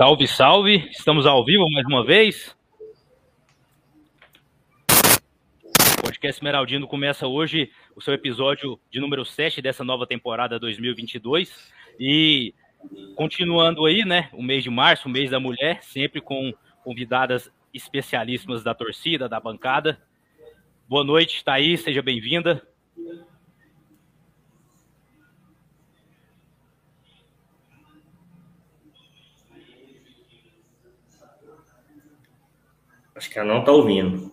Salve, salve! Estamos ao vivo mais uma vez. O podcast Esmeraldino começa hoje o seu episódio de número 7 dessa nova temporada 2022. E continuando aí, né, o mês de março, o mês da mulher, sempre com convidadas especialíssimas da torcida, da bancada. Boa noite, Thaís, seja bem-vinda. Acho que ela não está ouvindo.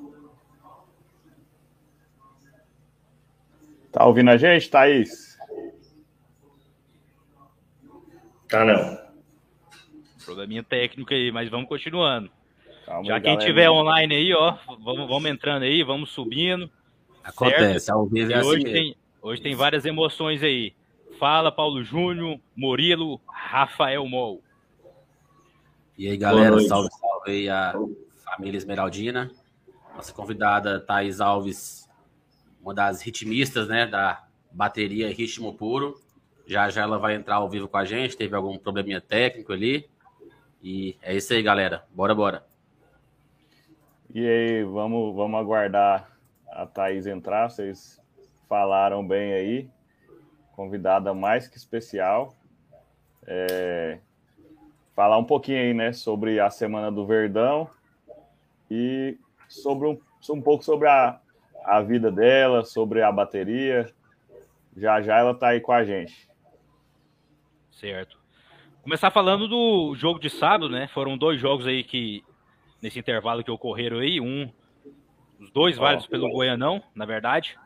Tá ouvindo a gente, Thaís? Tá não. Probleminha técnico aí, mas vamos continuando. Calma Já aí, quem galera. tiver online aí, ó, vamos, vamos entrando aí, vamos subindo. Acontece, ao vivo é assim hoje tem, hoje tem várias emoções aí. Fala, Paulo Júnior, Murilo, Rafael Mol. E aí, galera, salve, salve aí a família Esmeraldina. Nossa convidada, Thaís Alves, uma das ritmistas, né, da bateria Ritmo Puro. Já já ela vai entrar ao vivo com a gente, teve algum probleminha técnico ali. E é isso aí, galera. Bora, bora. E aí, vamos, vamos aguardar a Thaís entrar. Vocês falaram bem aí. Convidada mais que especial. É, Falar um pouquinho aí, né, sobre a Semana do Verdão e sobre um, um pouco sobre a, a vida dela, sobre a bateria. Já já ela tá aí com a gente. Certo. Começar falando do jogo de sábado, né? Foram dois jogos aí que, nesse intervalo que ocorreram aí, um, os dois válidos pelo Goianão, na verdade.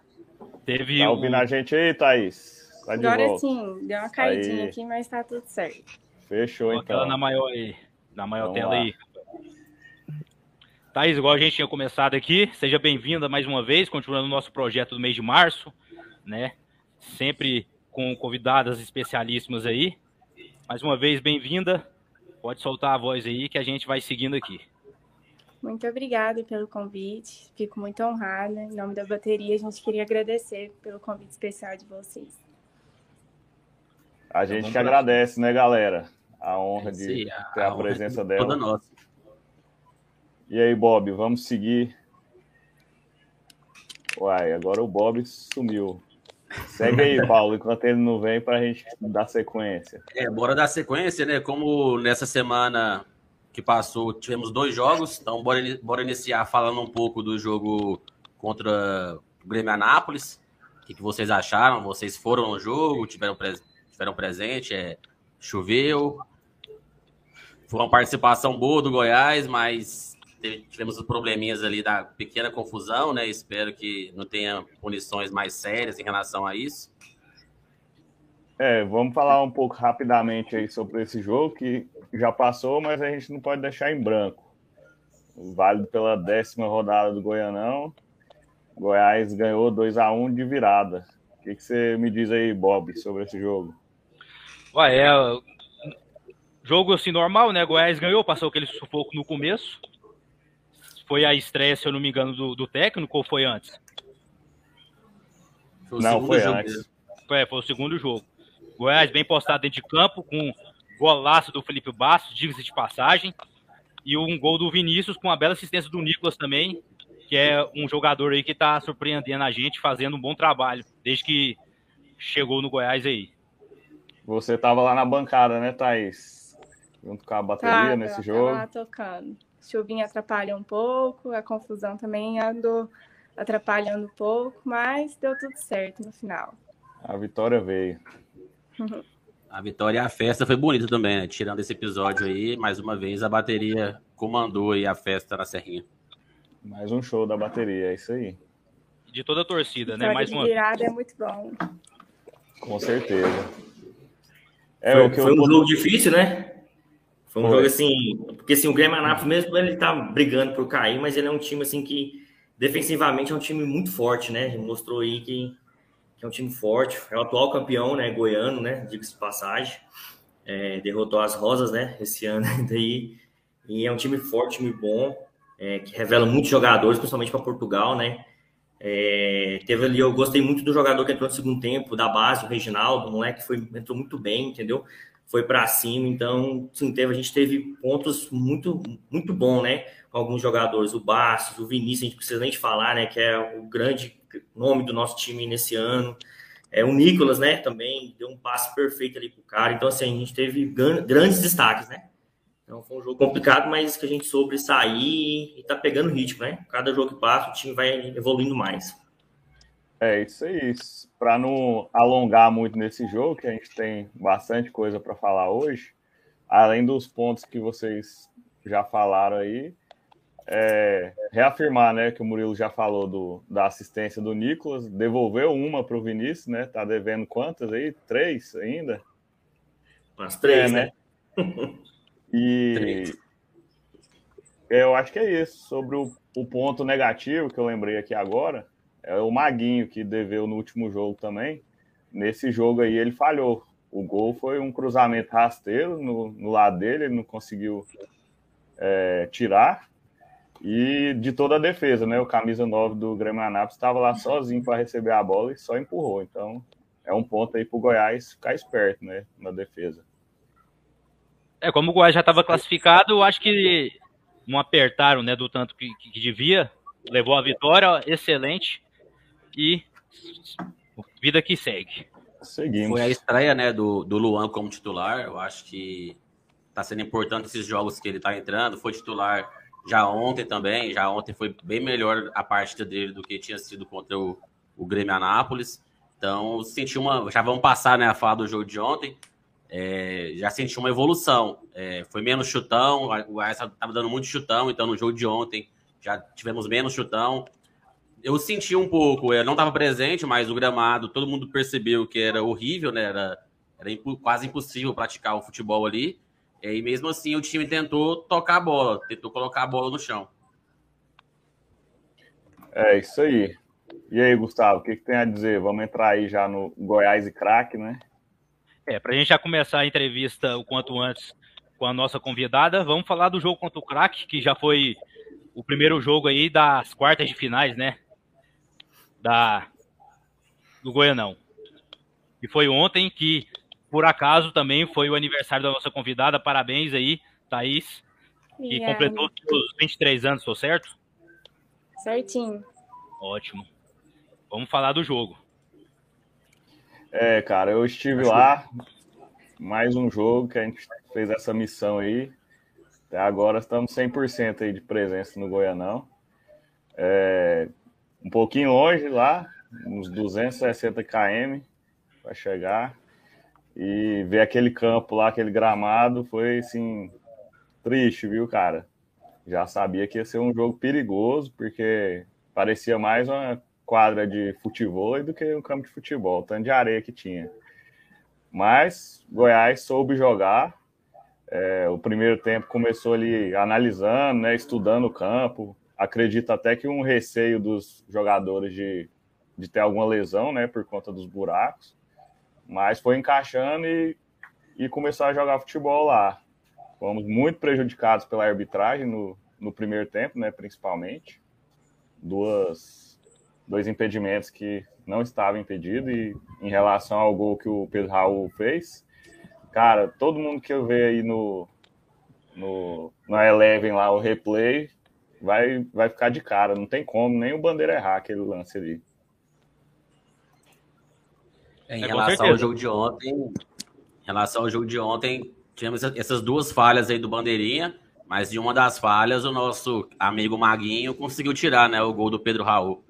Teve Tá o- ouvindo a gente aí, Thaís? Tá de Agora volta. sim, deu uma caidinha Aí. aqui, mas tá tudo certo. Fechou, Coloca ela então. na maior aí, na maior Vamos tela lá. aí. Thaís, igual a gente tinha começado aqui, seja bem-vinda mais uma vez, continuando o nosso projeto do mês de março, né? Sempre com convidadas especialíssimas aí. Mais uma vez, bem-vinda. Pode soltar a voz aí que a gente vai seguindo aqui. Muito obrigada pelo convite, fico muito honrada. Em nome da bateria, a gente queria agradecer pelo convite especial de vocês. A gente que agradece, né, galera? A honra de ter a, presença é dela. Toda nossa. E aí, Bob, vamos seguir. Uai, agora o Bob sumiu. Segue aí, Paulo, enquanto ele não vem para a gente dar sequência. É, bora dar sequência, né? Como nessa semana que passou tivemos dois jogos, então bora, bora iniciar falando um pouco do jogo contra o Grêmio Anápolis. O que, que vocês acharam? Vocês foram no jogo, tiveram, pres- tiveram presente, é, choveu. Foi uma participação boa do Goiás, mas teve- tivemos os probleminhas ali da pequena confusão, né? Espero que não tenha punições mais sérias em relação a isso. É, vamos falar um pouco rapidamente aí sobre esse jogo que já passou, mas a gente não pode deixar em branco. Válido pela décima rodada do Goianão. Goiás ganhou 2 a 1 de virada. O que, que você me diz aí, Bob, sobre esse jogo? Ué, é. Jogo assim normal, né? Goiás ganhou, passou aquele sufoco no começo. Foi a estreia, se eu não me engano, do, do técnico ou foi antes? Foi o Não, foi jogo antes. É, foi o segundo jogo. Goiás bem postado dentro de campo, com golaço do Felipe Bastos, diga-se de passagem. E um gol do Vinícius com a bela assistência do Nicolas também, que é um jogador aí que tá surpreendendo a gente, fazendo um bom trabalho, desde que chegou no Goiás aí. Você estava lá na bancada, né, Thaís? Junto com a bateria Tava, nesse tava jogo. lá tocando. Chuvinha atrapalhou um pouco, a confusão também andou atrapalhando um pouco, mas deu tudo certo no final. A vitória veio. A vitória e a festa foi bonita também, né? Tirando esse episódio aí, mais uma vez a bateria comandou aí a festa na Serrinha. Mais um show da bateria, é isso aí. De toda a torcida, né? Mais uma virada é muito bom. Com certeza. É foi o que foi eu um jogo difícil, né? Foi um Foi. jogo assim, porque assim, o Grêmio Anápolis mesmo ele tá brigando por cair, mas ele é um time assim que defensivamente é um time muito forte, né? Mostrou aí que, que é um time forte, é o atual campeão, né, goiano, né, diga-se de passagem. É, derrotou as Rosas, né, esse ano daí. E é um time forte, time bom, é, que revela muitos jogadores, principalmente para Portugal, né? É, teve ali, eu gostei muito do jogador que entrou no segundo tempo, da base, o Reginaldo, o moleque foi, entrou muito bem, entendeu? Foi para cima. Então, sim, teve, a gente teve pontos muito, muito bom, né? Com alguns jogadores, o Bastos, o Vinícius, a gente precisa nem falar, né? Que é o grande nome do nosso time nesse ano. É, o Nicolas, né, também deu um passe perfeito ali pro cara. Então, assim, a gente teve grandes destaques, né? Então, foi um jogo complicado, mas que a gente soube sair e tá pegando ritmo, né? Cada jogo que passa, o time vai evoluindo mais. É isso aí. Para não alongar muito nesse jogo, que a gente tem bastante coisa para falar hoje, além dos pontos que vocês já falaram aí, é, reafirmar, né, que o Murilo já falou do, da assistência do Nicolas, devolveu uma para o Vinícius, né? Tá devendo quantas aí? Três ainda? Umas três, é, né? né? E três. eu acho que é isso. Sobre o, o ponto negativo que eu lembrei aqui agora, é o Maguinho que deveu no último jogo também. Nesse jogo aí ele falhou. O gol foi um cruzamento rasteiro no, no lado dele, ele não conseguiu é, tirar e de toda a defesa, né? O camisa 9 do Grêmio Anápolis estava lá sozinho para receber a bola e só empurrou. Então, é um ponto aí para o Goiás ficar esperto, né? Na defesa. É, como o Goiás já estava classificado, eu acho que não apertaram, né? Do tanto que, que devia. Levou a vitória, excelente. E vida que segue. Seguimos. Foi a estreia, né, do, do Luan como titular. Eu acho que está sendo importante esses jogos que ele está entrando. Foi titular já ontem também, já ontem foi bem melhor a partida dele do que tinha sido contra o, o Grêmio Anápolis. Então, senti uma. Já vamos passar né, a falar do jogo de ontem. É, já senti uma evolução. É, foi menos chutão, o Goiás estava dando muito chutão, então no jogo de ontem já tivemos menos chutão. Eu senti um pouco, eu não estava presente, mas o gramado, todo mundo percebeu que era horrível, né? Era, era impo, quase impossível praticar o futebol ali. E mesmo assim o time tentou tocar a bola, tentou colocar a bola no chão. É isso aí. E aí, Gustavo, o que, que tem a dizer? Vamos entrar aí já no Goiás e craque, né? É, para a gente já começar a entrevista o quanto antes com a nossa convidada, vamos falar do jogo contra o craque, que já foi o primeiro jogo aí das quartas de finais, né? Da, do Goianão. E foi ontem que por acaso também foi o aniversário da nossa convidada. Parabéns aí, Thaís, que e completou os 23 anos, estou certo? Certinho. Ótimo. Vamos falar do jogo. É, cara, eu estive lá, mais um jogo que a gente fez essa missão aí. Até agora estamos 100% aí de presença no Goianão. É, um pouquinho longe lá, uns 260 km para chegar. E ver aquele campo lá, aquele gramado, foi assim, triste, viu, cara? Já sabia que ia ser um jogo perigoso, porque parecia mais uma quadra de futebol do que um campo de futebol, tanto de areia que tinha. Mas Goiás soube jogar. É, o primeiro tempo começou ali analisando, né, estudando o campo. Acredito até que um receio dos jogadores de, de ter alguma lesão, né, por conta dos buracos. Mas foi encaixando e, e começou a jogar futebol lá. Fomos muito prejudicados pela arbitragem no, no primeiro tempo, né, principalmente. Duas, dois impedimentos que não estavam impedidos e em relação ao gol que o Pedro Raul fez, cara, todo mundo que eu ver aí no, no na Eleven lá, o replay, vai, vai ficar de cara. Não tem como, nem o Bandeira errar aquele lance ali. Em é, relação ao jogo de ontem, em relação ao jogo de ontem, tivemos essas duas falhas aí do Bandeirinha, mas de uma das falhas, o nosso amigo Maguinho conseguiu tirar né, o gol do Pedro Raul.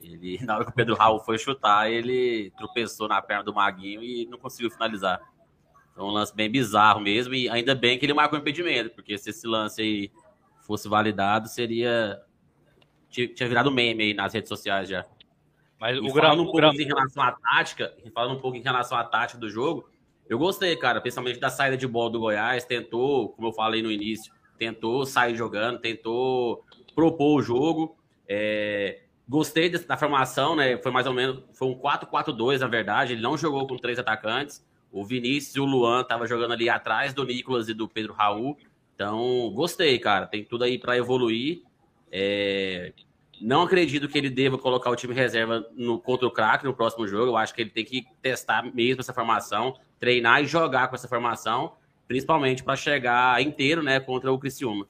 Ele, na hora que o Pedro Raul foi chutar, ele tropeçou na perna do Maguinho e não conseguiu finalizar. Foi um lance bem bizarro mesmo, e ainda bem que ele marcou impedimento, porque se esse lance aí fosse validado, seria. Tinha virado meme aí nas redes sociais já. Mas o falando um pouco em relação à tática, falando um pouco em relação à tática do jogo, eu gostei, cara, principalmente da saída de bola do Goiás, tentou, como eu falei no início, tentou sair jogando, tentou propor o jogo. É, gostei da formação, né? Foi mais ou menos, foi um 4-4-2, na verdade. Ele não jogou com três atacantes. O Vinícius e o Luan estavam jogando ali atrás do Nicolas e do Pedro Raul. Então, gostei, cara. Tem tudo aí para evoluir. É, Não acredito que ele deva colocar o time reserva no, contra o craque no próximo jogo. Eu acho que ele tem que testar mesmo essa formação, treinar e jogar com essa formação, principalmente para chegar inteiro né, contra o Criciúma.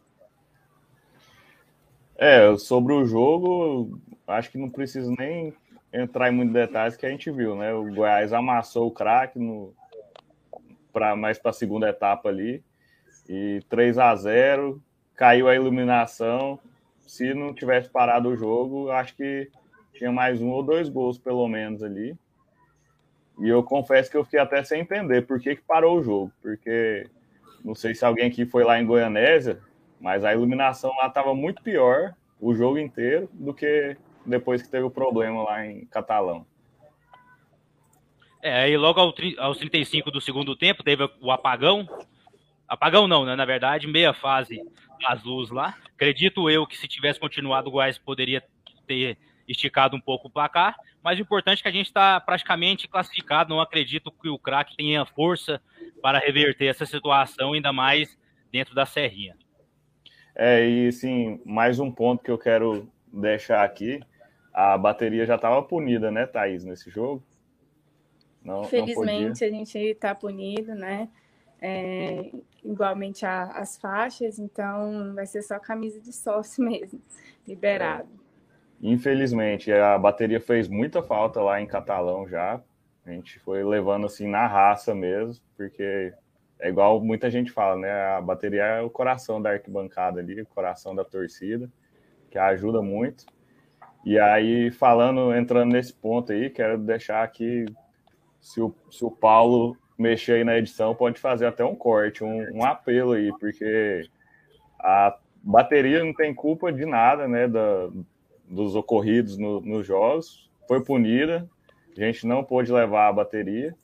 É, sobre o jogo, acho que não preciso nem entrar em muitos detalhes que a gente viu, né? O Goiás amassou o craque no para mais para a segunda etapa ali e 3 a 0 caiu a iluminação. Se não tivesse parado o jogo, acho que tinha mais um ou dois gols pelo menos ali. E eu confesso que eu fiquei até sem entender por que, que parou o jogo, porque não sei se alguém aqui foi lá em Goianésia, mas a iluminação lá estava muito pior o jogo inteiro do que depois que teve o problema lá em Catalão. É, aí logo aos 35 do segundo tempo teve o apagão. Apagão não, né? Na verdade, meia fase das luzes lá. Acredito eu que se tivesse continuado o Goiás poderia ter esticado um pouco o placar, mas o importante é que a gente está praticamente classificado. Não acredito que o craque tenha força para reverter essa situação, ainda mais dentro da Serrinha. É, e sim, mais um ponto que eu quero deixar aqui: a bateria já estava punida, né, Thaís, nesse jogo? Não, Felizmente não a gente está punido, né? É, igualmente as faixas, então vai ser só camisa de sócio mesmo, liberado. É. Infelizmente, a bateria fez muita falta lá em Catalão já. A gente foi levando assim na raça mesmo, porque é igual muita gente fala, né? A bateria é o coração da arquibancada ali, o coração da torcida, que ajuda muito. E aí, falando, entrando nesse ponto aí, quero deixar aqui, se o, se o Paulo mexer aí na edição, pode fazer até um corte, um, um apelo aí, porque a bateria não tem culpa de nada, né, da, dos ocorridos no, nos jogos, foi punida, a gente não pôde levar a bateria,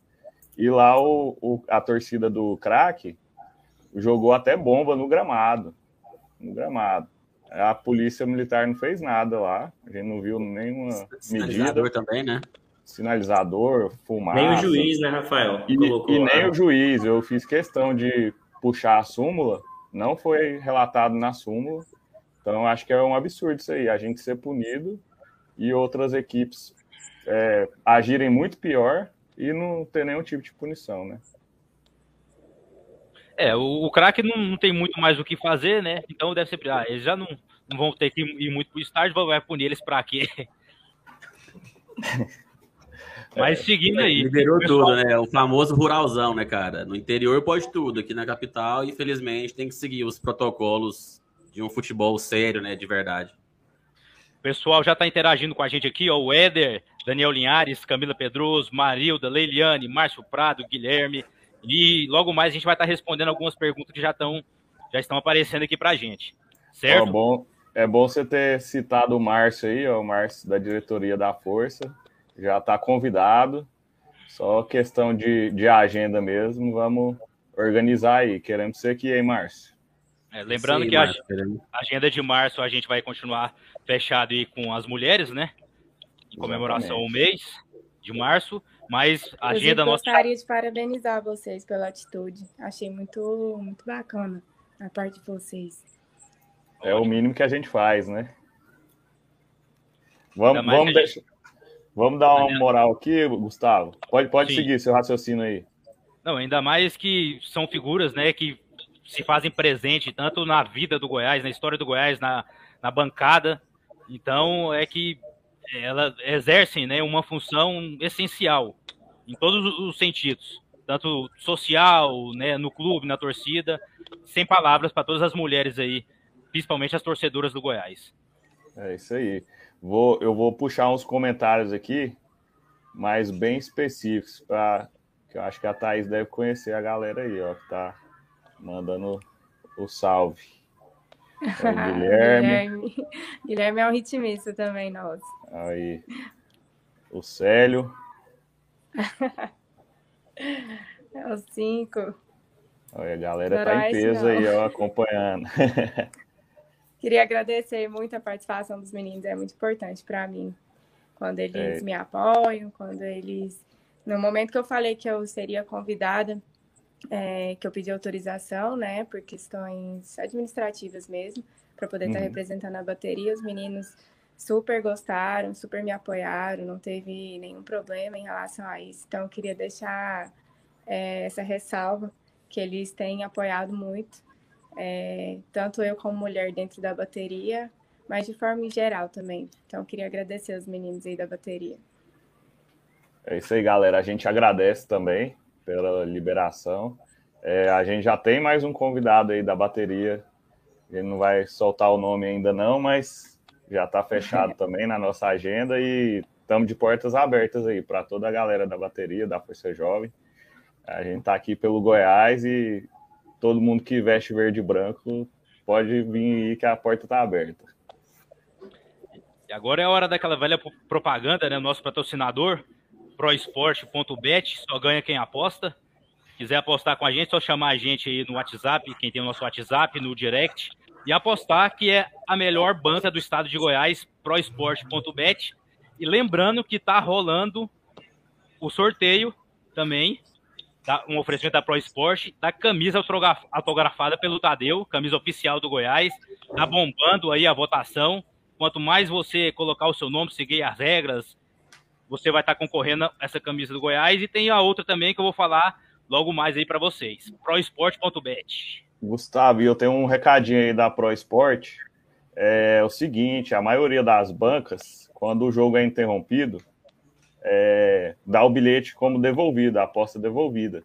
e lá o, o, a torcida do craque jogou até bomba no gramado. No gramado. A polícia militar não fez nada lá. A gente não viu nenhuma medida. também, né? Sinalizador, fumaça. Nem o juiz, né, Rafael? E, e nem o juiz. Eu fiz questão de puxar a súmula. Não foi relatado na súmula. Então, acho que é um absurdo isso aí. A gente ser punido e outras equipes é, agirem muito pior e não ter nenhum tipo de punição, né? É, o, o craque não, não, tem muito mais o que fazer, né? Então deve ser. Ah, eles já não, não vão ter que ir muito pro estádio, vai punir eles para quê? Mas seguindo aí. Liberou pessoal... tudo, né? O famoso ruralzão, né, cara? No interior pode tudo, aqui na capital, infelizmente, tem que seguir os protocolos de um futebol sério, né? De verdade. O pessoal já está interagindo com a gente aqui, ó. O Éder, Daniel Linhares, Camila Pedroso, Marilda, Leiliane, Márcio Prado, Guilherme. E logo mais a gente vai estar tá respondendo algumas perguntas que já estão já estão aparecendo aqui para a gente. Certo? Ó, bom, é bom você ter citado o Márcio aí, ó, o Márcio da diretoria da Força. Já está convidado. Só questão de, de agenda mesmo. Vamos organizar aí. Queremos ser aqui, hein, Márcio? É, lembrando Sim, que a agenda de março a gente vai continuar fechado aí com as mulheres, né? Em comemoração ao mês de março, mas a agenda nossa. Gostaria de parabenizar vocês pela atitude. Achei muito, muito bacana a parte de vocês. É o mínimo que a gente faz, né? Vamos, vamos, gente... vamos dar uma moral aqui, Gustavo. Pode, pode seguir seu raciocínio aí. Não, ainda mais que são figuras, né, que se fazem presente tanto na vida do Goiás, na história do Goiás, na, na bancada. Então, é que elas exercem né, uma função essencial em todos os sentidos, tanto social, né, no clube, na torcida, sem palavras para todas as mulheres aí, principalmente as torcedoras do Goiás. É isso aí. Vou, eu vou puxar uns comentários aqui, mas bem específicos, para que eu acho que a Thaís deve conhecer a galera aí, ó, que tá mandando o salve. É o Guilherme. Guilherme. Guilherme é um ritmista também, nosso. Aí. O Célio. é o cinco. Olha, a galera tá em peso não. aí, ó, acompanhando. Queria agradecer muito a participação dos meninos, é muito importante para mim. Quando eles é. me apoiam, quando eles. No momento que eu falei que eu seria convidada, é, que eu pedi autorização, né, por questões administrativas mesmo, para poder estar tá uhum. representando a bateria. Os meninos super gostaram, super me apoiaram, não teve nenhum problema em relação a isso. Então, eu queria deixar é, essa ressalva que eles têm apoiado muito, é, tanto eu como mulher dentro da bateria, mas de forma em geral também. Então, queria agradecer os meninos aí da bateria. É isso aí, galera. A gente agradece também pela liberação. É, a gente já tem mais um convidado aí da bateria. Ele não vai soltar o nome ainda não, mas já está fechado também na nossa agenda e estamos de portas abertas aí para toda a galera da bateria, da Força Jovem. A gente está aqui pelo Goiás e todo mundo que veste verde e branco pode vir aí que a porta está aberta. E agora é a hora daquela velha propaganda, né? Nosso patrocinador, proesporte.bet, só ganha quem aposta. Quiser apostar com a gente, só chamar a gente aí no WhatsApp, quem tem o nosso WhatsApp, no direct, e apostar que é a melhor banca do estado de Goiás, proesporte.bet. E lembrando que está rolando o sorteio também, um oferecimento da Pro Esporte, da camisa autografada pelo Tadeu, camisa oficial do Goiás. Tá bombando aí a votação. Quanto mais você colocar o seu nome, seguir as regras, você vai estar concorrendo a essa camisa do Goiás. E tem a outra também que eu vou falar logo mais aí para vocês. proesporte.bet. Gustavo, eu tenho um recadinho aí da Pro Sport. É o seguinte, a maioria das bancas, quando o jogo é interrompido, é, dá o bilhete como devolvido, a aposta devolvida.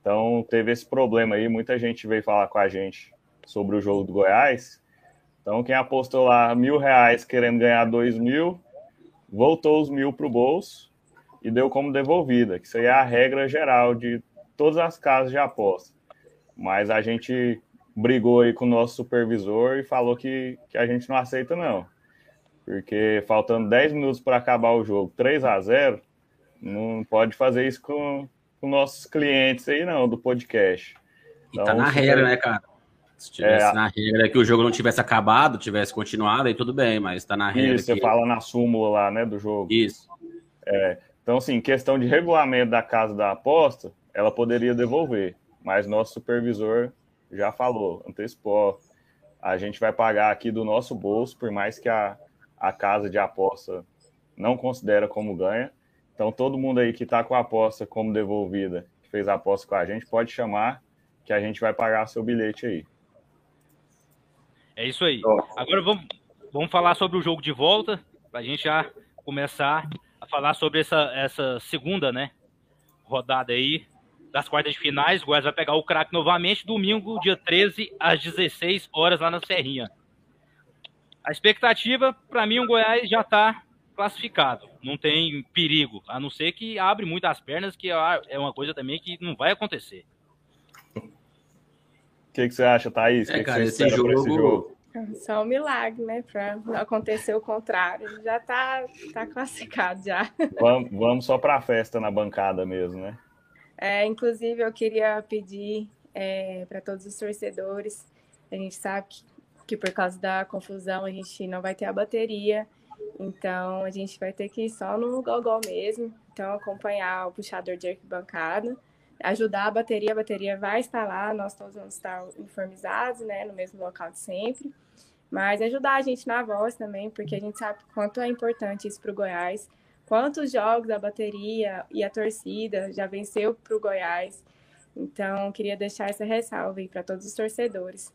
Então teve esse problema aí, muita gente veio falar com a gente sobre o jogo do Goiás. Então quem apostou lá mil reais querendo ganhar dois mil, voltou os mil para o bolso e deu como devolvida, que isso aí é a regra geral de todas as casas de aposta. Mas a gente brigou aí com o nosso supervisor e falou que, que a gente não aceita, não. Porque faltando 10 minutos para acabar o jogo, 3 a 0 não pode fazer isso com, com nossos clientes aí, não, do podcast. Então, e tá na regra, né, cara? Se tivesse é, na regra que o jogo não tivesse acabado, tivesse continuado, aí tudo bem, mas tá na regra. Isso, que... você fala na súmula lá, né, do jogo. Isso. É, então, assim, questão de regulamento da casa da aposta, ela poderia devolver, mas nosso supervisor já falou, antecipou, a gente vai pagar aqui do nosso bolso, por mais que a, a casa de aposta não considera como ganha. Então, todo mundo aí que está com a aposta como devolvida, que fez a aposta com a gente, pode chamar que a gente vai pagar seu bilhete aí. É isso aí. Agora vamos, vamos falar sobre o jogo de volta, para a gente já começar a falar sobre essa, essa segunda né, rodada aí das quartas de finais. O Goiás vai pegar o craque novamente, domingo, dia 13, às 16 horas, lá na Serrinha. A expectativa, para mim, o Goiás já está classificado. Não tem perigo, a não ser que abre muito as pernas, que é uma coisa também que não vai acontecer. O que, que você acha, Thaís? É, que cara, que esse, jogo... esse jogo? Só um milagre, né? Para não acontecer o contrário. Já está tá classificado já. Vamos, vamos só para a festa na bancada mesmo, né? É, inclusive, eu queria pedir é, para todos os torcedores, a gente sabe que, que por causa da confusão a gente não vai ter a bateria, então a gente vai ter que ir só no gogol mesmo, então acompanhar o puxador de arquibancada, ajudar a bateria, a bateria vai estar lá, nós todos vamos estar uniformizados, né, no mesmo local de sempre, mas ajudar a gente na voz também, porque a gente sabe quanto é importante isso para o Goiás, quantos jogos a bateria e a torcida já venceu para o Goiás. Então, queria deixar essa ressalva aí para todos os torcedores.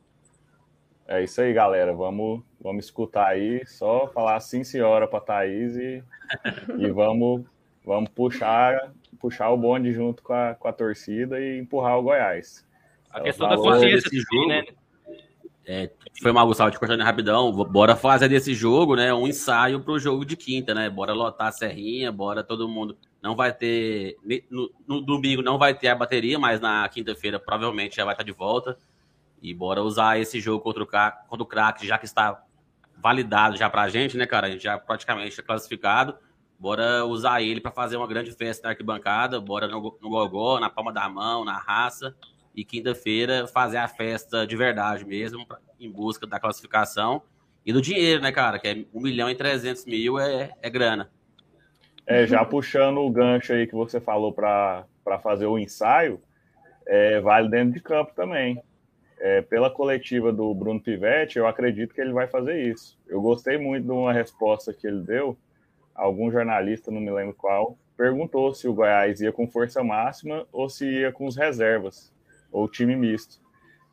É isso aí, galera. Vamos, vamos escutar aí, só falar sim, senhora, para a Thaís e, e vamos, vamos puxar, puxar o bonde junto com a, com a torcida e empurrar o Goiás. A questão da consciência desse jogo, né? É, foi mal, Gustavo, te cortando rapidão. Bora fazer desse jogo, né? Um ensaio para o jogo de quinta, né? Bora lotar a serrinha, bora todo mundo. Não vai ter. No, no domingo não vai ter a bateria, mas na quinta-feira provavelmente já vai estar de volta. E bora usar esse jogo contra o, contra o crack, já que está validado já pra gente, né, cara? A gente já praticamente está classificado. Bora usar ele para fazer uma grande festa na arquibancada. Bora no, no gogó, na palma da mão, na raça e quinta-feira fazer a festa de verdade mesmo, em busca da classificação e do dinheiro, né, cara? Que é 1 milhão e 300 mil é, é grana. É, já puxando o gancho aí que você falou para fazer o ensaio, é, vale dentro de campo também. É, pela coletiva do Bruno Pivetti, eu acredito que ele vai fazer isso. Eu gostei muito de uma resposta que ele deu. Algum jornalista, não me lembro qual, perguntou se o Goiás ia com força máxima ou se ia com os reservas, ou time misto.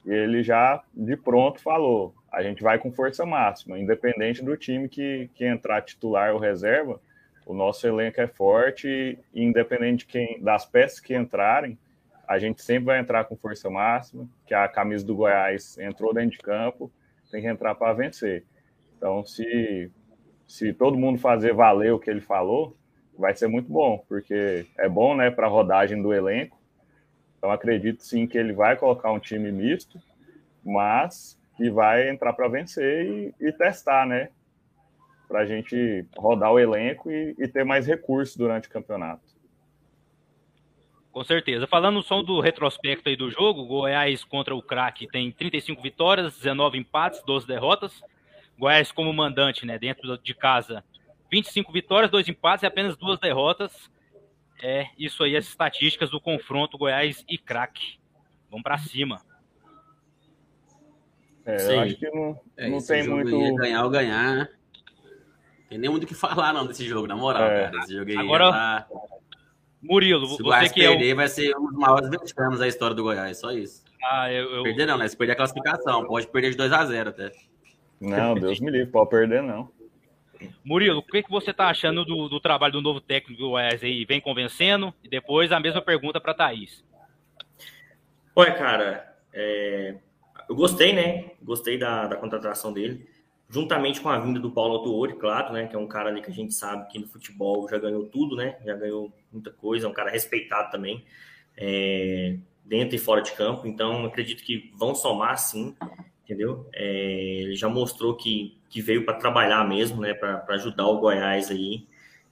E ele já, de pronto, falou: a gente vai com força máxima, independente do time que, que entrar titular ou reserva, o nosso elenco é forte e, independente de quem, das peças que entrarem, a gente sempre vai entrar com força máxima, que a camisa do Goiás entrou dentro de campo, tem que entrar para vencer. Então, se, se todo mundo fazer valer o que ele falou, vai ser muito bom, porque é bom né, para a rodagem do elenco. Então, acredito sim que ele vai colocar um time misto, mas que vai entrar para vencer e, e, testar, né? Para a gente rodar o elenco e, e ter mais recursos durante o campeonato. Com certeza. Falando só do retrospecto aí do jogo, Goiás contra o craque tem 35 vitórias, 19 empates, 12 derrotas. Goiás como mandante, né, dentro de casa, 25 vitórias, 2 empates e apenas duas derrotas. É isso aí, as estatísticas do confronto Goiás e craque. Vamos para cima. É, eu acho que não, é, não tem muito. ganhar ou ganhar. Né? Tem nem muito o que falar, não, desse jogo, na moral, é. cara. Esse jogo aí Agora, tá... Murilo, Se você que perder, é o... vai ser um dos maiores vexames da história do Goiás, só isso. Ah, eu, eu... Perder não, né? Se perder a classificação, pode perder de 2 a 0 até. Não, Deus me livre, pode perder não. Murilo, o que, que você está achando do, do, trabalho do novo técnico do Goiás aí? Vem convencendo? E depois a mesma pergunta para Thaís. Olha, cara, é... eu gostei, né? Gostei da, da contratação dele juntamente com a vinda do Paulo Autuori, claro, né, que é um cara ali que a gente sabe que no futebol já ganhou tudo, né, já ganhou muita coisa, é um cara respeitado também, é, dentro e fora de campo, então acredito que vão somar sim, entendeu? É, ele já mostrou que, que veio para trabalhar mesmo, né, para ajudar o Goiás aí,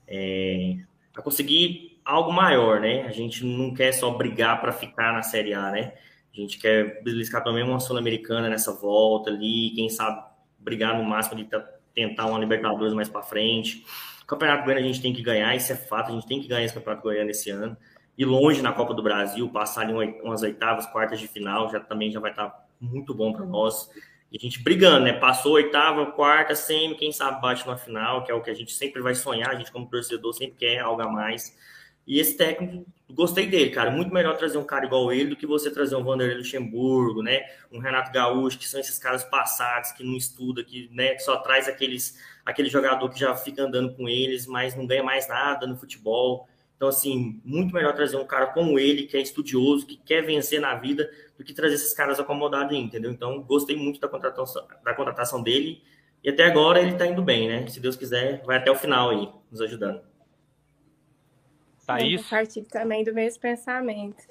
é, para conseguir algo maior, né, a gente não quer só brigar para ficar na Série A, né, a gente quer beliscar também uma Sul-Americana nessa volta ali, quem sabe brigar no máximo de tentar uma Libertadores mais para frente. O Campeonato Goiano a gente tem que ganhar, isso é fato, a gente tem que ganhar esse Campeonato Goiano esse ano. E longe na Copa do Brasil, passar ali umas oitavas, quartas de final, já também já vai estar tá muito bom para nós. E a gente brigando, né? Passou oitava, quarta, semi, quem sabe bate na final, que é o que a gente sempre vai sonhar, a gente como torcedor sempre quer algo a mais. E esse técnico, gostei dele, cara. Muito melhor trazer um cara igual ele do que você trazer um Vanderlei Luxemburgo, né? Um Renato Gaúcho, que são esses caras passados, que não estuda, que, né, só traz aqueles, aquele jogador que já fica andando com eles, mas não ganha mais nada no futebol. Então, assim, muito melhor trazer um cara como ele, que é estudioso, que quer vencer na vida, do que trazer esses caras acomodados aí, entendeu? Então, gostei muito da contratação, da contratação dele. E até agora ele tá indo bem, né? Se Deus quiser, vai até o final aí, nos ajudando. Thaís? Eu partir também do mesmo pensamento.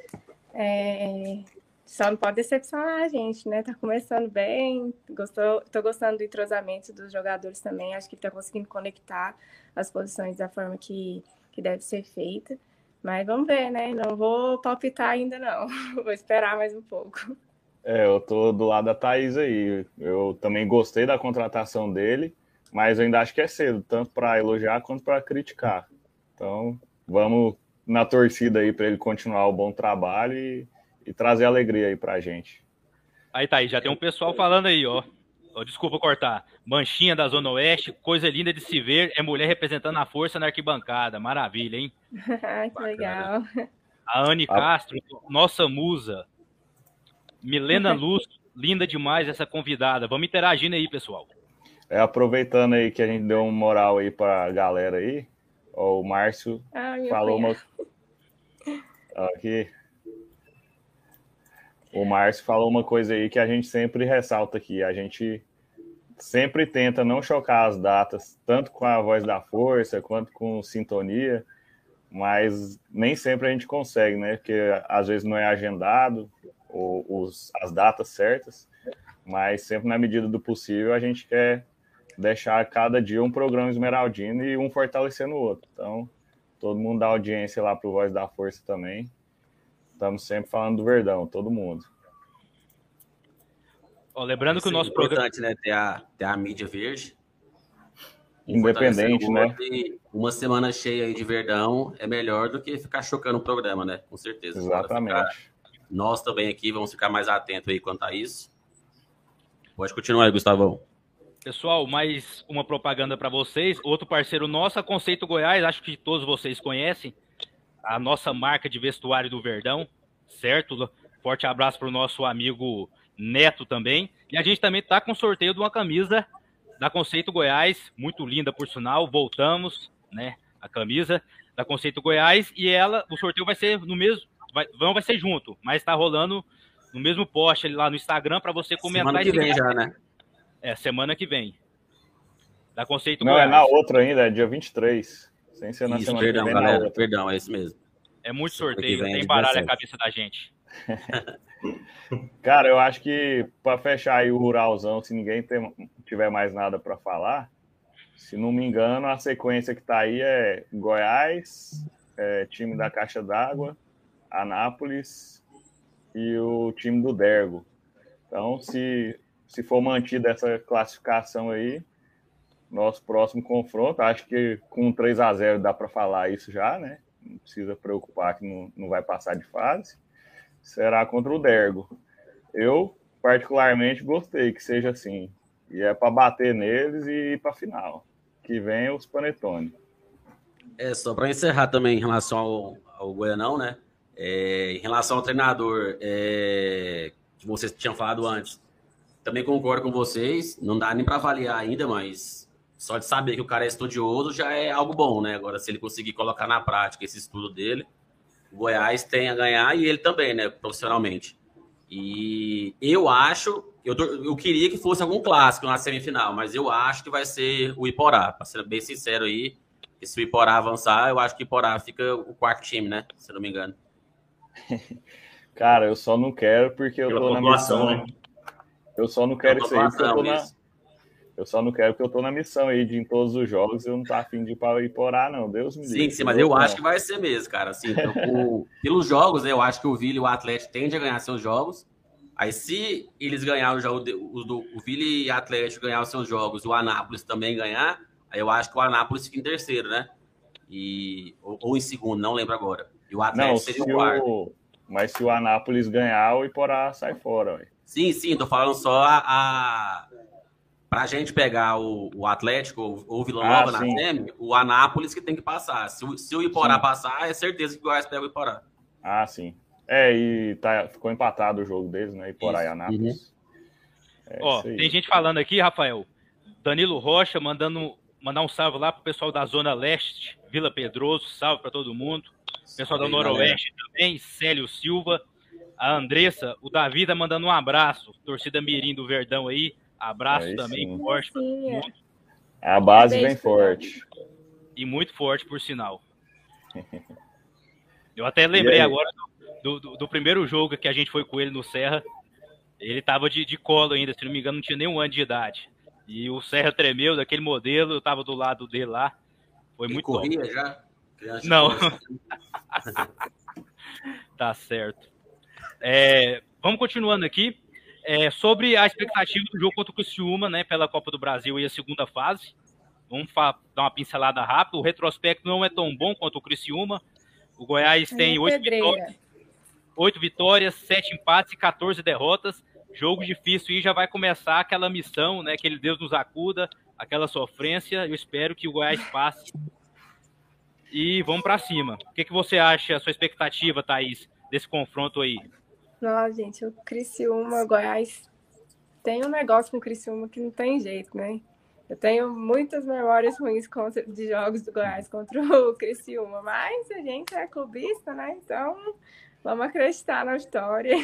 É... Só não pode decepcionar a gente, né? Tá começando bem, gostou, tô gostando do entrosamento dos jogadores também, acho que tá conseguindo conectar as posições da forma que, que deve ser feita. Mas vamos ver, né? Não vou palpitar ainda, não. Vou esperar mais um pouco. É, eu tô do lado da Thaís aí. Eu também gostei da contratação dele, mas eu ainda acho que é cedo, tanto para elogiar quanto para criticar. Então, vamos na torcida aí para ele continuar o bom trabalho e, e trazer alegria aí para a gente. Aí tá aí, já tem um pessoal falando aí, ó. Oh, desculpa cortar. Manchinha da Zona Oeste, coisa linda de se ver, é mulher representando a força na arquibancada. Maravilha, hein? que legal. A Anne Castro, nossa musa. Milena Luz, linda demais essa convidada. Vamos interagindo aí, pessoal. É, aproveitando aí que a gente deu um moral aí para a galera aí, o Márcio ah, falou uma. Aqui. O Márcio falou uma coisa aí que a gente sempre ressalta aqui. A gente sempre tenta não chocar as datas, tanto com a voz da força quanto com sintonia, mas nem sempre a gente consegue, né? Porque às vezes não é agendado ou, os, as datas certas, mas sempre na medida do possível a gente quer deixar cada dia um programa esmeraldino e um fortalecendo o outro. Então, todo mundo dá audiência lá para o Voz da Força também. Estamos sempre falando do Verdão, todo mundo. Ó, lembrando que o nosso é importante, programa... né, ter a, ter a mídia verde. Independente, né? Uma semana cheia aí de Verdão é melhor do que ficar chocando o programa, né? Com certeza. Exatamente. Nós também aqui vamos ficar mais atentos aí quanto a isso. Pode continuar aí, Gustavão. Pessoal, mais uma propaganda para vocês. Outro parceiro nosso, a Conceito Goiás, acho que todos vocês conhecem, a nossa marca de vestuário do Verdão, certo? Forte abraço para o nosso amigo Neto também. E a gente também está com sorteio de uma camisa da Conceito Goiás, muito linda por sinal. Voltamos, né? A camisa da Conceito Goiás e ela, o sorteio vai ser no mesmo, vai, não vai ser junto, mas está rolando no mesmo post ali lá no Instagram para você comentar. Semana que vem já, né? É, semana que vem. Da Conceito Não, Goiás. é na outra ainda, é dia 23. Sem ser na Isso, semana perdão, que vem, galera. Perdão, é isso mesmo. É muito sorteio, vem, tem baralho a 17. cabeça da gente. Cara, eu acho que para fechar aí o Ruralzão, se ninguém tem- tiver mais nada para falar, se não me engano, a sequência que tá aí é Goiás, é, time da Caixa d'Água, Anápolis e o time do Dergo. Então, se, se for mantida essa classificação aí, nosso próximo confronto, acho que com 3 a 0 dá para falar isso já, né? Não precisa preocupar que não, não vai passar de fase. Será contra o Dergo. Eu, particularmente, gostei que seja assim. E é para bater neles e ir para final. Que vem os Panetone. É, só para encerrar também em relação ao, ao Goianão, né? É, em relação ao treinador, é, que vocês tinham falado antes, também concordo com vocês. Não dá nem para avaliar ainda, mas só de saber que o cara é estudioso já é algo bom, né? Agora, se ele conseguir colocar na prática esse estudo dele, o Goiás tem a ganhar e ele também, né? Profissionalmente. E eu acho, eu, eu queria que fosse algum clássico na semifinal, mas eu acho que vai ser o Iporá, para ser bem sincero aí. E se o Iporá avançar, eu acho que o Iporá fica o quarto time, né? Se eu não me engano. Cara, eu só não quero porque eu Pela tô na missão. né? Eu só não quero isso aí porque eu tô na. Eu só não quero porque eu tô na missão aí de em todos os jogos eu não tô afim de ir para Iporá, não. Deus me Sim, livre. sim, mas Deus eu não. acho que vai ser mesmo, cara. Assim, então, o- pelos jogos, né, eu acho que o Vila e o Atlético tendem a ganhar seus jogos. Aí, se eles ganharem o de- o, do, o Vila e o Atlético ganhar os seus jogos, o Anápolis também ganhar, aí eu acho que o Anápolis fica em terceiro, né? E, ou, ou em segundo, não lembro agora. E o Atlético Não, seria se o quarto. o... mas se o Anápolis ganhar, o Iporá sai fora. Ué. Sim, sim, tô falando só a. a... Pra gente pegar o, o Atlético ou, Vila Ah, Nova na sim. SEMI, o Anápolis que tem que passar. Se o, se o Iporá Sim. passar, é certeza que o Goiás pega o Iporá. Ah, sim. É, e tá, ficou empatado o jogo deles, né? Iporá Isso. e Anápolis. É Ó, tem gente falando aqui, Rafael. Danilo Rocha mandando mandar um salve lá pro pessoal da Zona Leste, Vila Pedroso, salve para todo mundo. Pessoal da. Noroeste também, Célio Silva, a Andressa, o Davi tá mandando um abraço. Torcida Mirim do Verdão aí, abraço Aí também sim. forte pra todo Sim, é. A base pro forte. e muito forte, por sinal. Eu até lembrei agora do, do- do primeiro jogo que a gente foi com ele no Serra. Ele tava de, de colo ainda, se não me engano, não tinha nem um ano de idade. E o Serra tremeu daquele modelo, eu tava do lado dele lá. Foi Ele muito bom. corria já? Criança Não. Tá certo. É, vamos continuando aqui. É, sobre a expectativa do jogo contra o Criciúma, né, pela Copa do Brasil e a segunda fase. Vamos dar uma pincelada rápida. O retrospecto não é tão bom quanto o Criciúma. O Goiás tem é oito pedreira. vitórias, oito vitórias, sete empates e 14 derrotas. Jogo difícil e já vai começar aquela missão, né? Que ele Deus nos acuda, aquela sofrência. Eu espero que o Goiás passe. E vamos para cima. O que, que você acha, a sua expectativa, Thaís, desse confronto aí? Nossa, gente, o Criciúma, Goiás, tem um negócio com o Criciúma que não tem jeito, né? Eu tenho muitas memórias ruins contra- de jogos do Goiás contra o Criciúma, mas a gente é clubista, né? Então, vamos acreditar na história.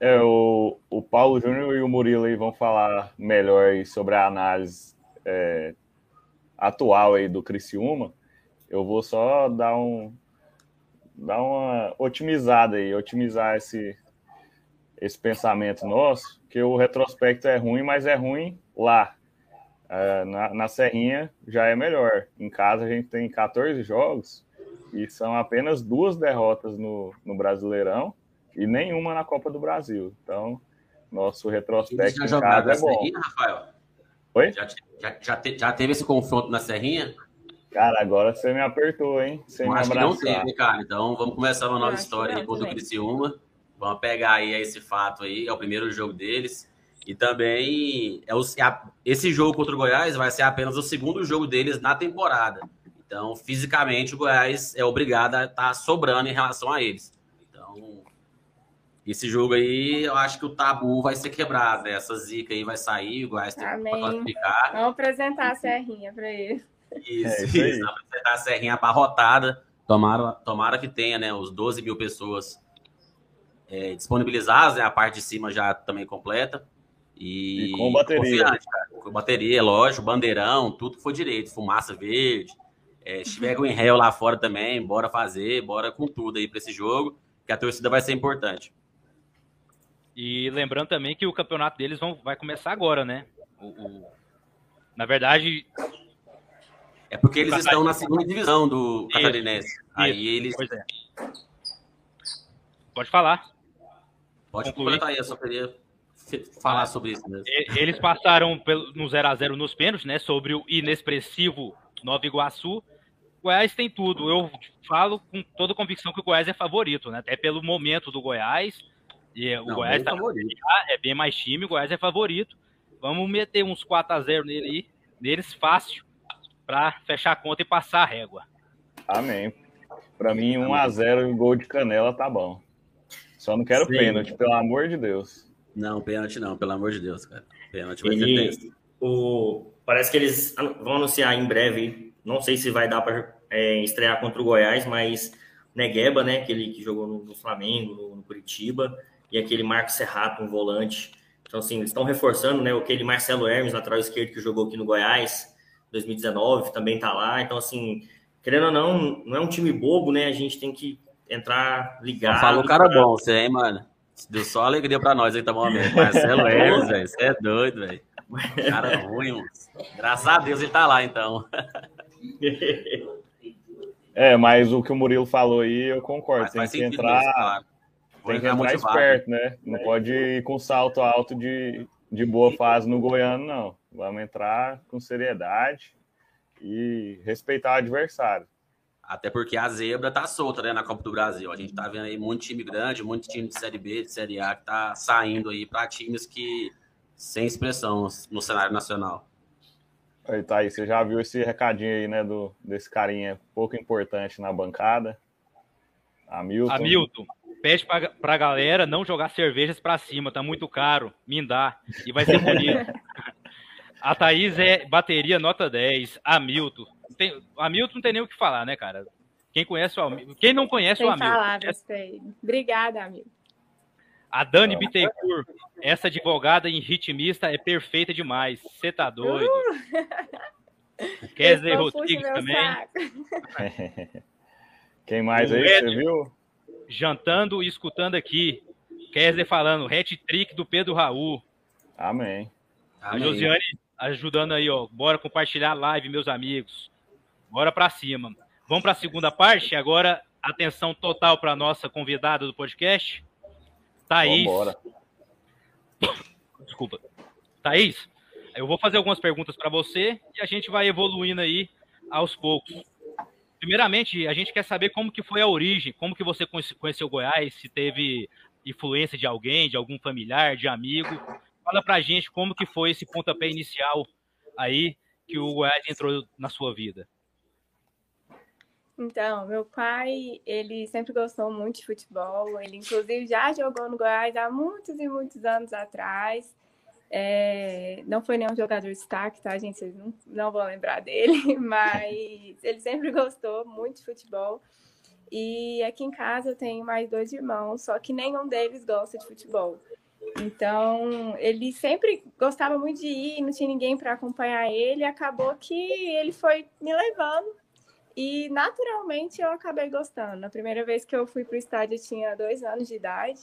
É, o, o Paulo Júnior e o Murilo aí vão falar melhor sobre a análise é, atual aí do Criciúma. Eu vou só dar um dar uma otimizada aí, otimizar esse esse pensamento nosso, que o retrospecto é ruim, mas é ruim lá. É, na, na Serrinha já é melhor. Em casa a gente tem 14 jogos e são apenas duas derrotas no, no Brasileirão e nenhuma na Copa do Brasil. Então, nosso retrospecto já em casa é bom. Serrinha, Rafael? Oi? Já, já, já, te- já teve esse confronto na Serrinha? Cara, agora você me apertou, hein? Sem Eu me acho que não teve, cara. Então vamos começar uma nova história aí contra o. Criciúma. Vamos pegar aí esse fato aí, é o primeiro jogo deles. E também é o, esse jogo contra o Goiás vai ser apenas o segundo jogo deles na temporada. Então, fisicamente, o Goiás é obrigado a estar tá sobrando em relação a eles. Então, esse jogo aí, eu acho que o tabu vai ser quebrado, né? Essa zica aí vai sair, o Goiás tem que classificar. Vamos apresentar a Serrinha para ele. Isso, é, isso, isso. Vamos apresentar a Serrinha abarrotada. Tomara, tomara que tenha, né? Os 12 mil pessoas é, disponibilizadas, né? A parte de cima já também completa. E, e com bateria. Com bateria, lógico, bandeirão, tudo que for direito, fumaça verde. É, se tiver em réu lá fora também, bora fazer, bora com tudo aí para esse jogo, que a torcida vai ser importante. E lembrando também que o campeonato deles vão, vai começar agora, né? O, o... Na verdade. É porque eles estão na segunda divisão do Catarinense. Aí eles. É. Pode falar. Pode completar aí, eu só queria falar sobre isso mesmo. Eles passaram no 0x0 nos pênaltis, né? Sobre o inexpressivo Nova Iguaçu. Goiás tem tudo. Eu falo com toda convicção que o Goiás é favorito, né? Até pelo momento do Goiás. E o Não, Goiás tá é bem mais time, o Goiás é favorito. Vamos meter uns 4 x 0 nele aí, neles fácil, para fechar a conta e passar a régua. Amém. Para mim, 1 x 0 e gol de canela tá bom. Só não quero Sim. pênalti, pelo amor de Deus. Não, pênalti não, pelo amor de Deus, cara. Pênalti vai e, ser o, Parece que eles vão anunciar em breve, não sei se vai dar para é, estrear contra o Goiás, mas Negueba, né, aquele que jogou no, no Flamengo, no, no, Curitiba, e aquele Marcos Serrato, um volante. Então, assim, eles estão reforçando, né, aquele Marcelo Hermes, lateral esquerdo, que jogou aqui no Goiás, 2019, também tá lá. Então, assim, querendo ou não, não é um time bobo, né, a gente tem que entrar ligado. Fala o cara pra... bom, você, hein, mano? Deu só alegria pra nós aí, tá bom, amigo? Marcelo Hermes, velho, você é doido, velho. Cara ruim, mano. Graças a Deus ele tá lá, então. É, mas o que o Murilo falou aí, eu concordo. Tem que entrar, mesmo, claro. tem que entrar esperto, né? Não pode ir com salto alto de, de boa fase no Goiano, não. Vamos entrar com seriedade e respeitar o adversário. Até porque a zebra tá solta, né, na Copa do Brasil. A gente tá vendo aí muito time grande, muito time de Série B, de Série A que tá saindo aí para times que sem expressão no cenário nacional. Aí, tá aí, você já viu esse recadinho aí, né, do, desse carinha pouco importante na bancada? Hamilton. Hamilton, pede pra, pra galera não jogar cervejas pra cima, tá muito caro, me dá, e vai ser bonito. A Thaís é bateria nota 10, Hamilton. Tem, Hamilton não tem nem o que falar, né, cara? Quem conhece o Hamilton, quem não conhece Sem o Hamilton. Palavras, Obrigada, Hamilton. A Dani Bittencourt, essa advogada em ritmista é perfeita demais. Você tá doido? Uh! Kesley Rodrigues também. Quem mais o aí, você viu? Jantando e escutando aqui. Kesley falando, hat-trick do Pedro Raul. Amém. A Josiane ajudando aí, ó. Bora compartilhar a live, meus amigos. Bora pra cima. Vamos para a segunda parte. Agora, atenção total para nossa convidada do podcast. Thaís. Vambora. Desculpa. Thaís, eu vou fazer algumas perguntas para você e a gente vai evoluindo aí aos poucos. Primeiramente, a gente quer saber como que foi a origem, como que você conheceu Goiás, se teve influência de alguém, de algum familiar, de amigo. Fala pra gente como que foi esse pontapé inicial aí que o Goiás entrou na sua vida. Então, meu pai, ele sempre gostou muito de futebol. Ele, inclusive, já jogou no Goiás há muitos e muitos anos atrás. É, não foi nenhum jogador de destaque, tá, gente? Vocês não, não vão lembrar dele, mas ele sempre gostou muito de futebol. E aqui em casa eu tenho mais dois irmãos, só que nenhum deles gosta de futebol. Então, ele sempre gostava muito de ir, não tinha ninguém para acompanhar ele. Acabou que ele foi me levando e naturalmente eu acabei gostando. Na primeira vez que eu fui para o estádio, eu tinha dois anos de idade.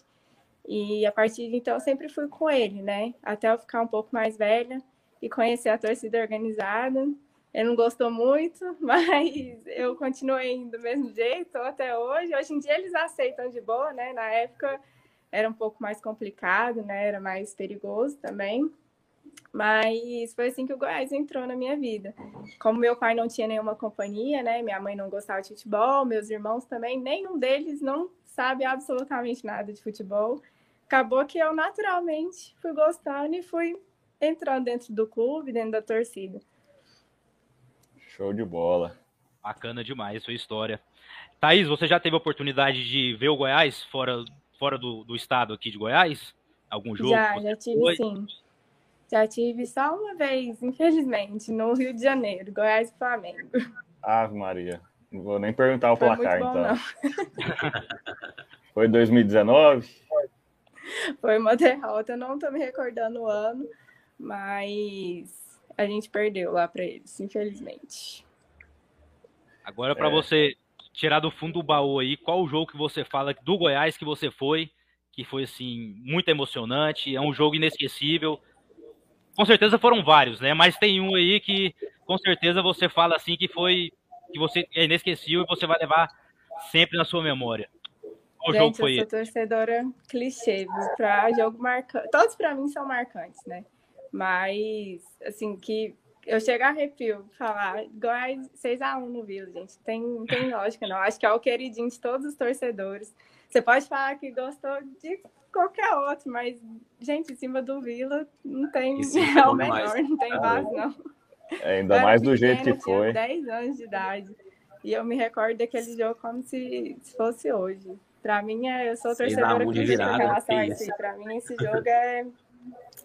E a partir de então eu sempre fui com ele, né? Até eu ficar um pouco mais velha e conhecer a torcida organizada. Ele não gostou muito, mas eu continuei indo do mesmo jeito até hoje. Hoje em dia eles aceitam de boa, né? Na época era um pouco mais complicado, né? Era mais perigoso também. Mas foi assim que o Goiás entrou na minha vida. Como meu pai não tinha nenhuma companhia, né? Minha mãe não gostava de futebol, meus irmãos também, nenhum deles não sabe absolutamente nada de futebol. acabou que eu naturalmente fui gostando e fui entrando dentro do clube, dentro da torcida. Show de bola. Bacana demais sua história. Thaís, você já teve a oportunidade de ver o Goiás fora, fora do, do estado aqui de Goiás? Algum jogo? Já, já tive foi? sim. Já tive só uma vez, infelizmente, no Rio de Janeiro, Goiás e Flamengo. Ave Maria. Não vou nem perguntar o foi placar, bom, então. foi 2019? Foi uma derrota, não estou me recordando o ano, mas a gente perdeu lá para eles, infelizmente. Agora, para é. você tirar do fundo do baú aí, qual o jogo que você fala do Goiás que você foi, que foi assim muito emocionante, é um jogo inesquecível. Com certeza foram vários, né? Mas tem um aí que com certeza você fala assim que foi que você é inesquecível e você vai levar sempre na sua memória. Qual Gente, jogo foi eu sou torcedora clichê, para jogo marcante. Todos para mim são marcantes, né? Mas assim que eu chego a arrepio falar Goiás 6x1 no Vila, gente. Tem, não tem lógica, não. Acho que é o queridinho de todos os torcedores. Você pode falar que gostou de qualquer outro, mas, gente, em cima do Vila não tem é o melhor, não tem base, não. É, ainda eu mais do jeito que foi. 10 anos de idade. E eu me recordo daquele jogo como se, se fosse hoje. Para mim, é, eu sou torcedora que em relação a isso. Para mim, esse jogo é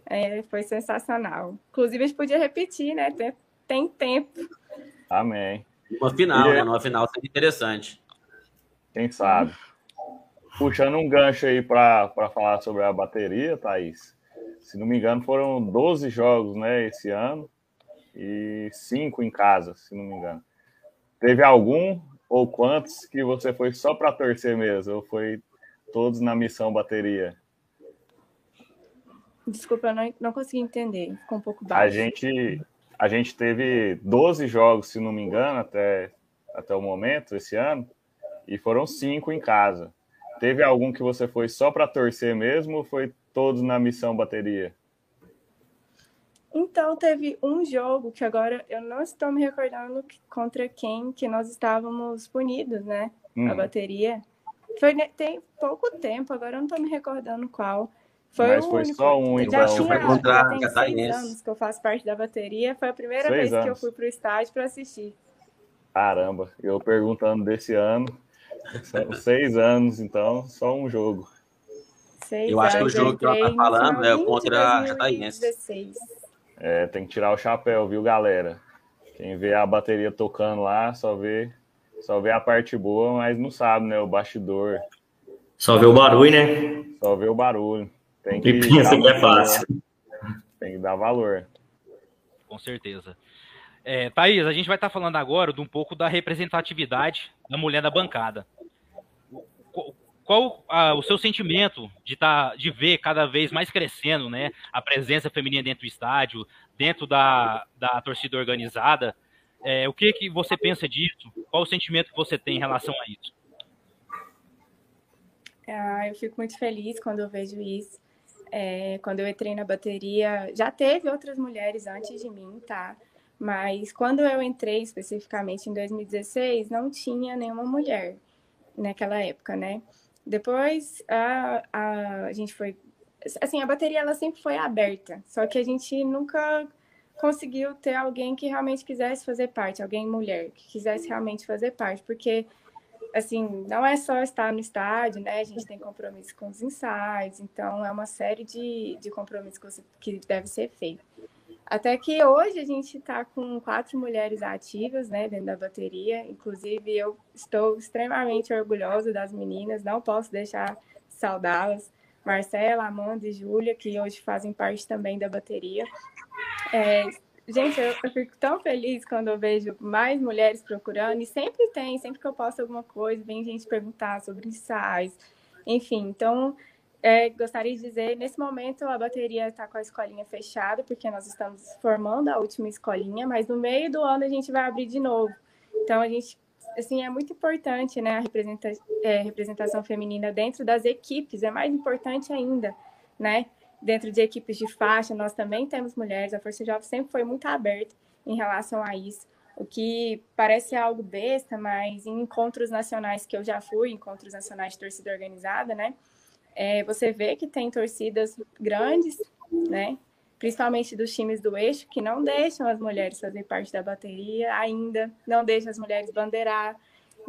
é, foi sensacional. Inclusive, a gente podia repetir, né? Tem, tem tempo. Amém. Uma final, e... né? Uma final seria interessante. Quem sabe? Puxando um gancho aí para falar sobre a bateria, Thaís. Se não me engano, foram 12 jogos, né, esse ano. E cinco em casa, se não me engano. Teve algum ou quantos que você foi só para torcer mesmo? Ou foi todos na missão bateria? Desculpa, eu não, não consegui entender. Ficou um pouco baixo. A gente, a gente teve 12 jogos, se não me engano, até, até o momento, esse ano, e foram cinco em casa. Teve algum que você foi só para torcer mesmo ou foi todos na missão bateria? Então, teve um jogo que agora eu não estou me recordando contra quem que nós estávamos punidos, né? Hum. A bateria. Foi tem pouco tempo, agora eu não estou me recordando qual. Foi Mas foi único. só um, então. Já tinha, foi contra a Catarinense. anos que eu faço parte da bateria. Foi a primeira seis vez anos. que eu fui para o estádio para assistir. Caramba, eu perguntando desse ano. São seis anos, então, só um jogo. Seis eu acho que o jogo que ela tá falando é contra a Catarinense. É, tem que tirar o chapéu, viu, galera? Quem vê a bateria tocando lá, só vê, só vê a parte boa, mas não sabe, né? O bastidor. Só vê o barulho, né? Só vê o barulho. Tem que e pensa que é fácil. Tem que dar valor. Com certeza. É, Thaís, a gente vai estar falando agora de um pouco da representatividade da mulher na bancada. Qual a, o seu sentimento de, tá, de ver cada vez mais crescendo né, a presença feminina dentro do estádio, dentro da, da torcida organizada? É, o que, que você pensa disso? Qual o sentimento que você tem em relação a isso? Ah, eu fico muito feliz quando eu vejo isso é, quando eu entrei na bateria, já teve outras mulheres antes de mim, tá? Mas quando eu entrei especificamente em 2016, não tinha nenhuma mulher naquela época, né? Depois a, a, a gente foi. Assim, a bateria ela sempre foi aberta, só que a gente nunca conseguiu ter alguém que realmente quisesse fazer parte, alguém mulher, que quisesse realmente fazer parte, porque assim, não é só estar no estádio, né? A gente tem compromisso com os ensaios, então é uma série de, de compromissos que deve ser feito. Até que hoje a gente está com quatro mulheres ativas, né, dentro da bateria. Inclusive, eu estou extremamente orgulhosa das meninas, não posso deixar saudá-las. Marcela, Amanda e Júlia, que hoje fazem parte também da bateria. É, Gente, eu, eu, fico tão feliz quando eu vejo mais mulheres procurando, e sempre tem, sempre que eu posto alguma coisa, vem gente perguntar sobre ensaios, enfim. Então, é, gostaria de dizer, nesse momento a bateria está com a escolinha fechada, porque nós estamos formando a última escolinha, mas no meio do ano a gente vai abrir de novo. Então, a gente, assim, é muito importante, né, a representa é, representação feminina dentro das equipes, é mais importante ainda, né? Dentro de equipes de faixa, nós também temos mulheres. A Força Jovem sempre foi muito aberta em relação a isso. O que parece algo besta, mas em encontros nacionais que eu já fui, encontros nacionais de torcida organizada, né? é, você vê que tem torcidas grandes, né? Principalmente dos times do eixo, que não deixam as mulheres fazer parte da bateria ainda, não deixam as mulheres bandeirar.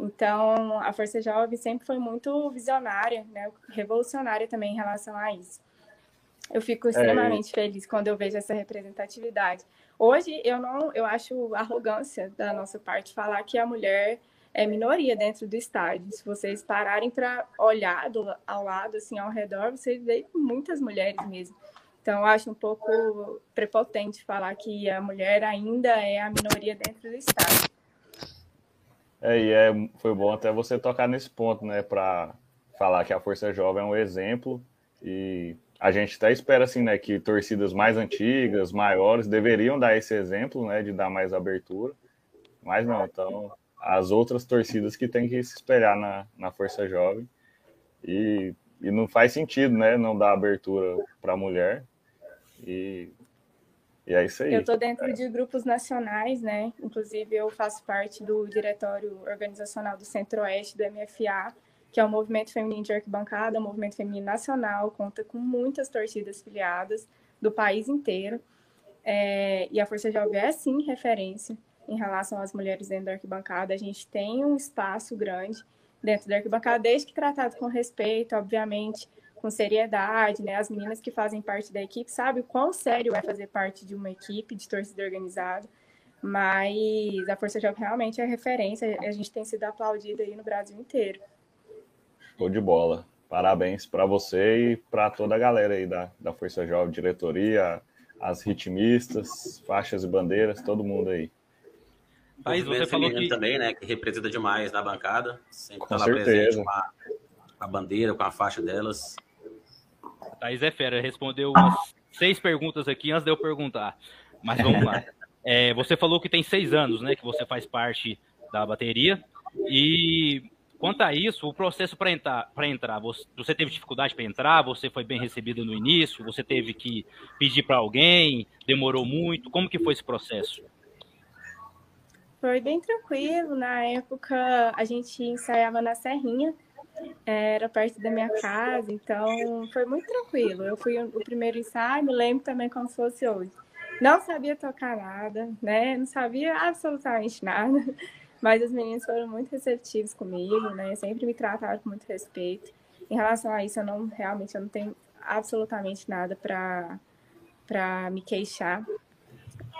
Então, a Força Jovem sempre foi muito visionária, né? revolucionária também em relação a isso. Eu fico é, extremamente é... feliz quando eu vejo essa representatividade. Hoje, eu não, eu acho arrogância da nossa parte falar que a mulher é minoria dentro do estádio. Se vocês pararem para olhar do, ao lado, assim, ao redor, vocês veem muitas mulheres mesmo. Então, eu acho um pouco prepotente falar que a mulher ainda é a minoria dentro do estádio. É, e é, foi bom até você tocar nesse ponto, né, para falar que a Força Jovem é um exemplo e a gente até espera assim, né, que torcidas mais antigas, maiores, deveriam dar esse exemplo, né, de dar mais abertura, mas não, então as outras torcidas que têm que se espelhar na, na Força Jovem e, e não faz sentido, né, não dar abertura para a mulher e, e é isso aí. Eu estou dentro é. de grupos nacionais, né, inclusive eu faço parte do diretório organizacional do Centro-Oeste do MFA, que é o Movimento Feminino de Arquibancada, o Movimento Feminino Nacional, conta com muitas torcidas filiadas do país inteiro. É, e a Força Jovem é, sim, referência em relação às mulheres dentro da arquibancada. A gente tem um espaço grande dentro da arquibancada, desde que tratado com respeito, obviamente, com seriedade, né? As meninas que fazem parte da equipe sabem o quão sério é fazer parte de uma equipe de torcida organizada, mas a Força Jovem realmente é referência, a gente tem sido aplaudida aí no Brasil inteiro. Show de bola. Parabéns para você e para toda a galera aí da, da Força Jovem, diretoria, as ritmistas, faixas e bandeiras, todo mundo aí. Thaís, você falou que... também, né, que representa demais na bancada, sempre com tá certeza. Com a, a, bandeira, com a faixa delas. Thaís é fera, respondeu umas seis perguntas aqui antes de eu perguntar, mas vamos lá. É, você falou que tem seis anos, né, que você faz parte da bateria, e Quanto a isso, o processo para entrar, para entrar, você, você teve dificuldade para entrar? Você foi bem recebida no início? Você teve que pedir para alguém? Demorou muito? Como que foi esse processo? Foi bem tranquilo. Na época, a gente ensaiava na Serrinha, era perto da minha casa, então foi muito tranquilo. Eu fui o primeiro ensaio, me lembro também como se fosse hoje. Não sabia tocar nada, né? Não sabia absolutamente nada. Mas os meninos foram muito receptivos comigo, né? Sempre me trataram com muito respeito. Em relação a isso, eu não realmente eu não tenho absolutamente nada para para me queixar.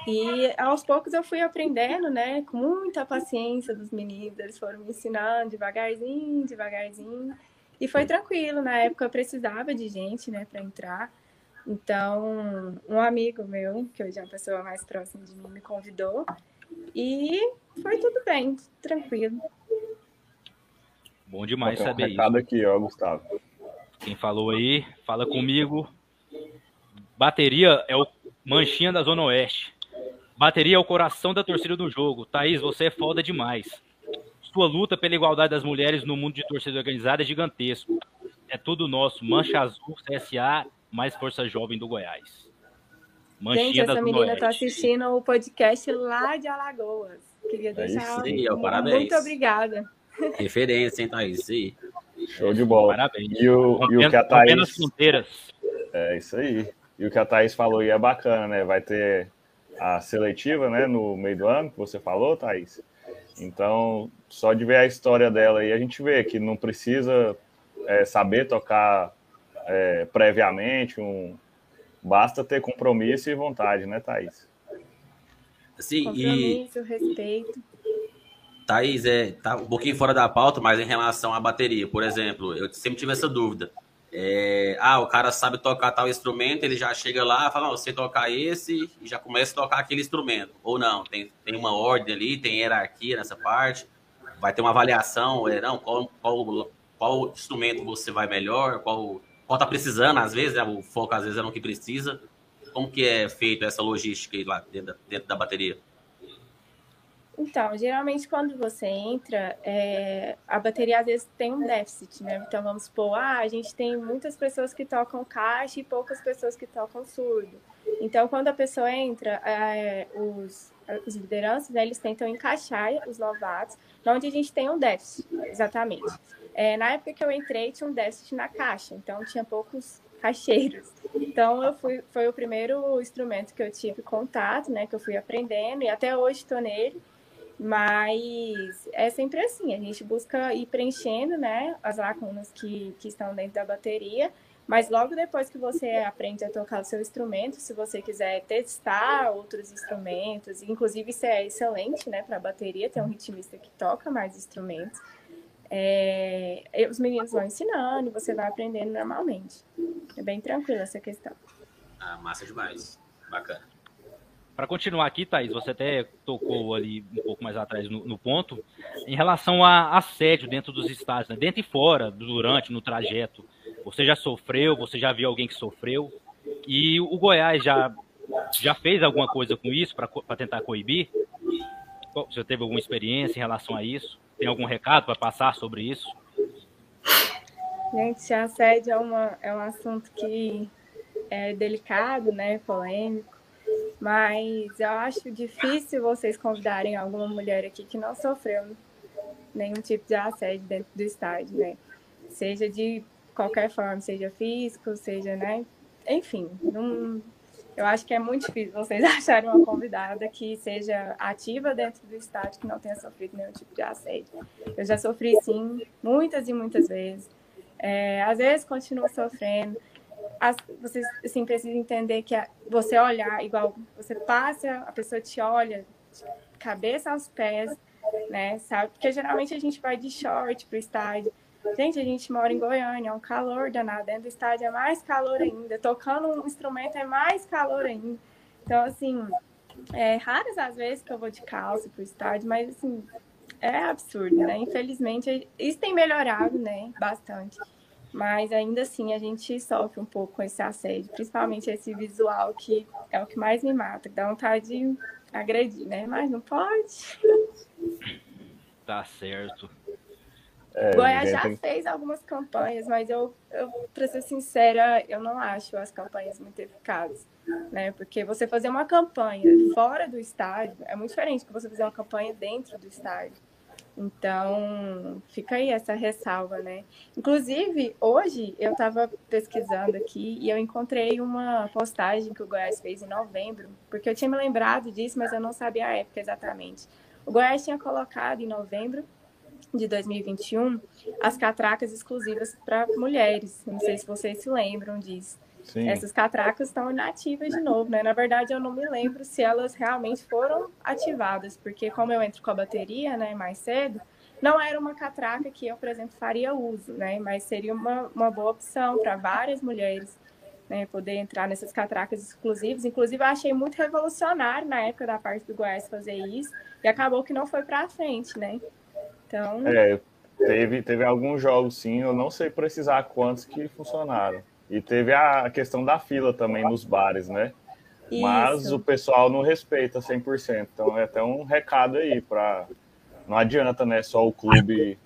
E aos poucos eu fui aprendendo, né, com muita paciência dos meninos, eles foram me ensinando devagarzinho, devagarzinho. E foi tranquilo, na época eu precisava de gente, né, para entrar. Então, um amigo meu, que hoje é uma pessoa mais próxima de mim, me convidou. E foi tudo bem, tranquilo. Bom demais saber um recado isso. aqui, ó, Gustavo. Quem falou aí, fala comigo. Bateria é o manchinha da Zona Oeste. Bateria é o coração da torcida do jogo. Thaís, você é foda demais. Sua luta pela igualdade das mulheres no mundo de torcida organizada é gigantesco. É tudo nosso. Mancha Azul, CSA, mais Força Jovem do Goiás. Manchinha Gente, essa menina está assistindo o podcast lá de Alagoas. Queria deixar. É isso aí, parabéns. Muito obrigada. Referência, hein, Thaís? Sim. Show de bola. Parabéns. E o, e o que a Thaís. fronteiras. É isso aí. E o que a Thaís falou aí é bacana, né? Vai ter a seletiva, né, no meio do ano, que você falou, Thaís. Então, só de ver a história dela aí, a gente vê que não precisa é, saber tocar é, previamente, um, basta ter compromisso e vontade, né, Thaís? Sim, Compromisso, e... respeito. Thaís, é, tá um pouquinho fora da pauta, mas em relação à bateria, por exemplo, eu sempre tive essa dúvida. É, ah, o cara sabe tocar tal instrumento, ele já chega lá, fala, você tocar esse e já começa a tocar aquele instrumento. Ou não, tem, tem uma ordem ali, tem hierarquia nessa parte, vai ter uma avaliação, é, não, qual, qual, qual instrumento você vai melhor, qual, qual tá precisando, às vezes, né, o foco às vezes é no que precisa. Como que é feito essa logística lá dentro da, dentro da bateria? Então, geralmente quando você entra, é, a bateria às vezes tem um déficit, né? Então vamos supor, ah, a gente tem muitas pessoas que tocam caixa e poucas pessoas que tocam surdo. Então, quando a pessoa entra, é, os, os lideranças, né, eles tentam encaixar os novatos onde a gente tem um déficit, exatamente. É, na época que eu entrei, tinha um déficit na caixa, então tinha poucos caixeiros. Então, eu fui, foi o primeiro instrumento que eu tive contato, né, que eu fui aprendendo, e até hoje estou nele. Mas é sempre assim, a gente busca ir preenchendo, né, as lacunas que, que estão dentro da bateria, mas logo depois que você aprende a tocar o seu instrumento, se você quiser testar outros instrumentos, inclusive isso é excelente, né, para bateria, tem um ritmista que toca mais instrumentos, é, os meninos vão ensinando, você vai aprendendo normalmente. É bem tranquila essa questão. Ah, massa demais. Bacana. Para continuar aqui, Thaís, você até tocou ali um pouco mais atrás no, no ponto, em relação a assédio dentro dos estádios, né? dentro e fora, durante, no trajeto. Você já sofreu, você já viu alguém que sofreu, e o Goiás já, já fez alguma coisa com isso para tentar coibir? Você teve alguma experiência em relação a isso? Tem algum recado para passar sobre isso? Gente, assédio é, uma, é um assunto que é delicado, né, polêmico, mas eu acho difícil vocês convidarem alguma mulher aqui que não sofreu nenhum tipo de assédio dentro do estádio, né? Seja de qualquer forma, seja físico, seja, né? Enfim, não, eu acho que é muito difícil vocês acharem uma convidada que seja ativa dentro do estádio, que não tenha sofrido nenhum tipo de assédio. Eu já sofri, sim, muitas e muitas vezes. É, às vezes continuo sofrendo. As, vocês assim, precisam entender que a, você olhar, igual você passa, a pessoa te olha, de cabeça aos pés, né? Sabe? Porque geralmente a gente vai de short pro estádio. Gente, a gente mora em Goiânia, é um calor danado. Dentro do estádio é mais calor ainda. Tocando um instrumento é mais calor ainda. Então, assim, é raras as vezes que eu vou de calça pro estádio, mas, assim, é absurdo, né? Infelizmente, isso tem melhorado, né? Bastante. Mas ainda assim a gente sofre um pouco com esse assédio, principalmente esse visual que é o que mais me mata, que dá vontade de agredir, né? Mas não pode. Tá certo. É, Goiás já tem... fez algumas campanhas, mas eu, eu para ser sincera, eu não acho as campanhas muito eficazes, né? Porque você fazer uma campanha fora do estádio é muito diferente que você fazer uma campanha dentro do estádio. Então, fica aí essa ressalva, né? Inclusive, hoje eu estava pesquisando aqui e eu encontrei uma postagem que o Goiás fez em novembro, porque eu tinha me lembrado disso, mas eu não sabia a época exatamente. O Goiás tinha colocado em novembro de 2021 as catracas exclusivas para mulheres. Não sei se vocês se lembram disso. Sim. Essas catracas estão inativas de novo, né? Na verdade, eu não me lembro se elas realmente foram ativadas, porque como eu entro com a bateria, né, mais cedo, não era uma catraca que eu, por exemplo, faria uso, né? Mas seria uma, uma boa opção para várias mulheres, né, poder entrar nessas catracas exclusivas. Inclusive, eu achei muito revolucionário na época da parte do Goiás fazer isso, e acabou que não foi para frente, né? Então. É, teve, teve alguns jogos, sim, eu não sei precisar quantos que funcionaram. E teve a questão da fila também nos bares, né? Isso. Mas o pessoal não respeita 100%. Então é até um recado aí para não adianta, né, só o clube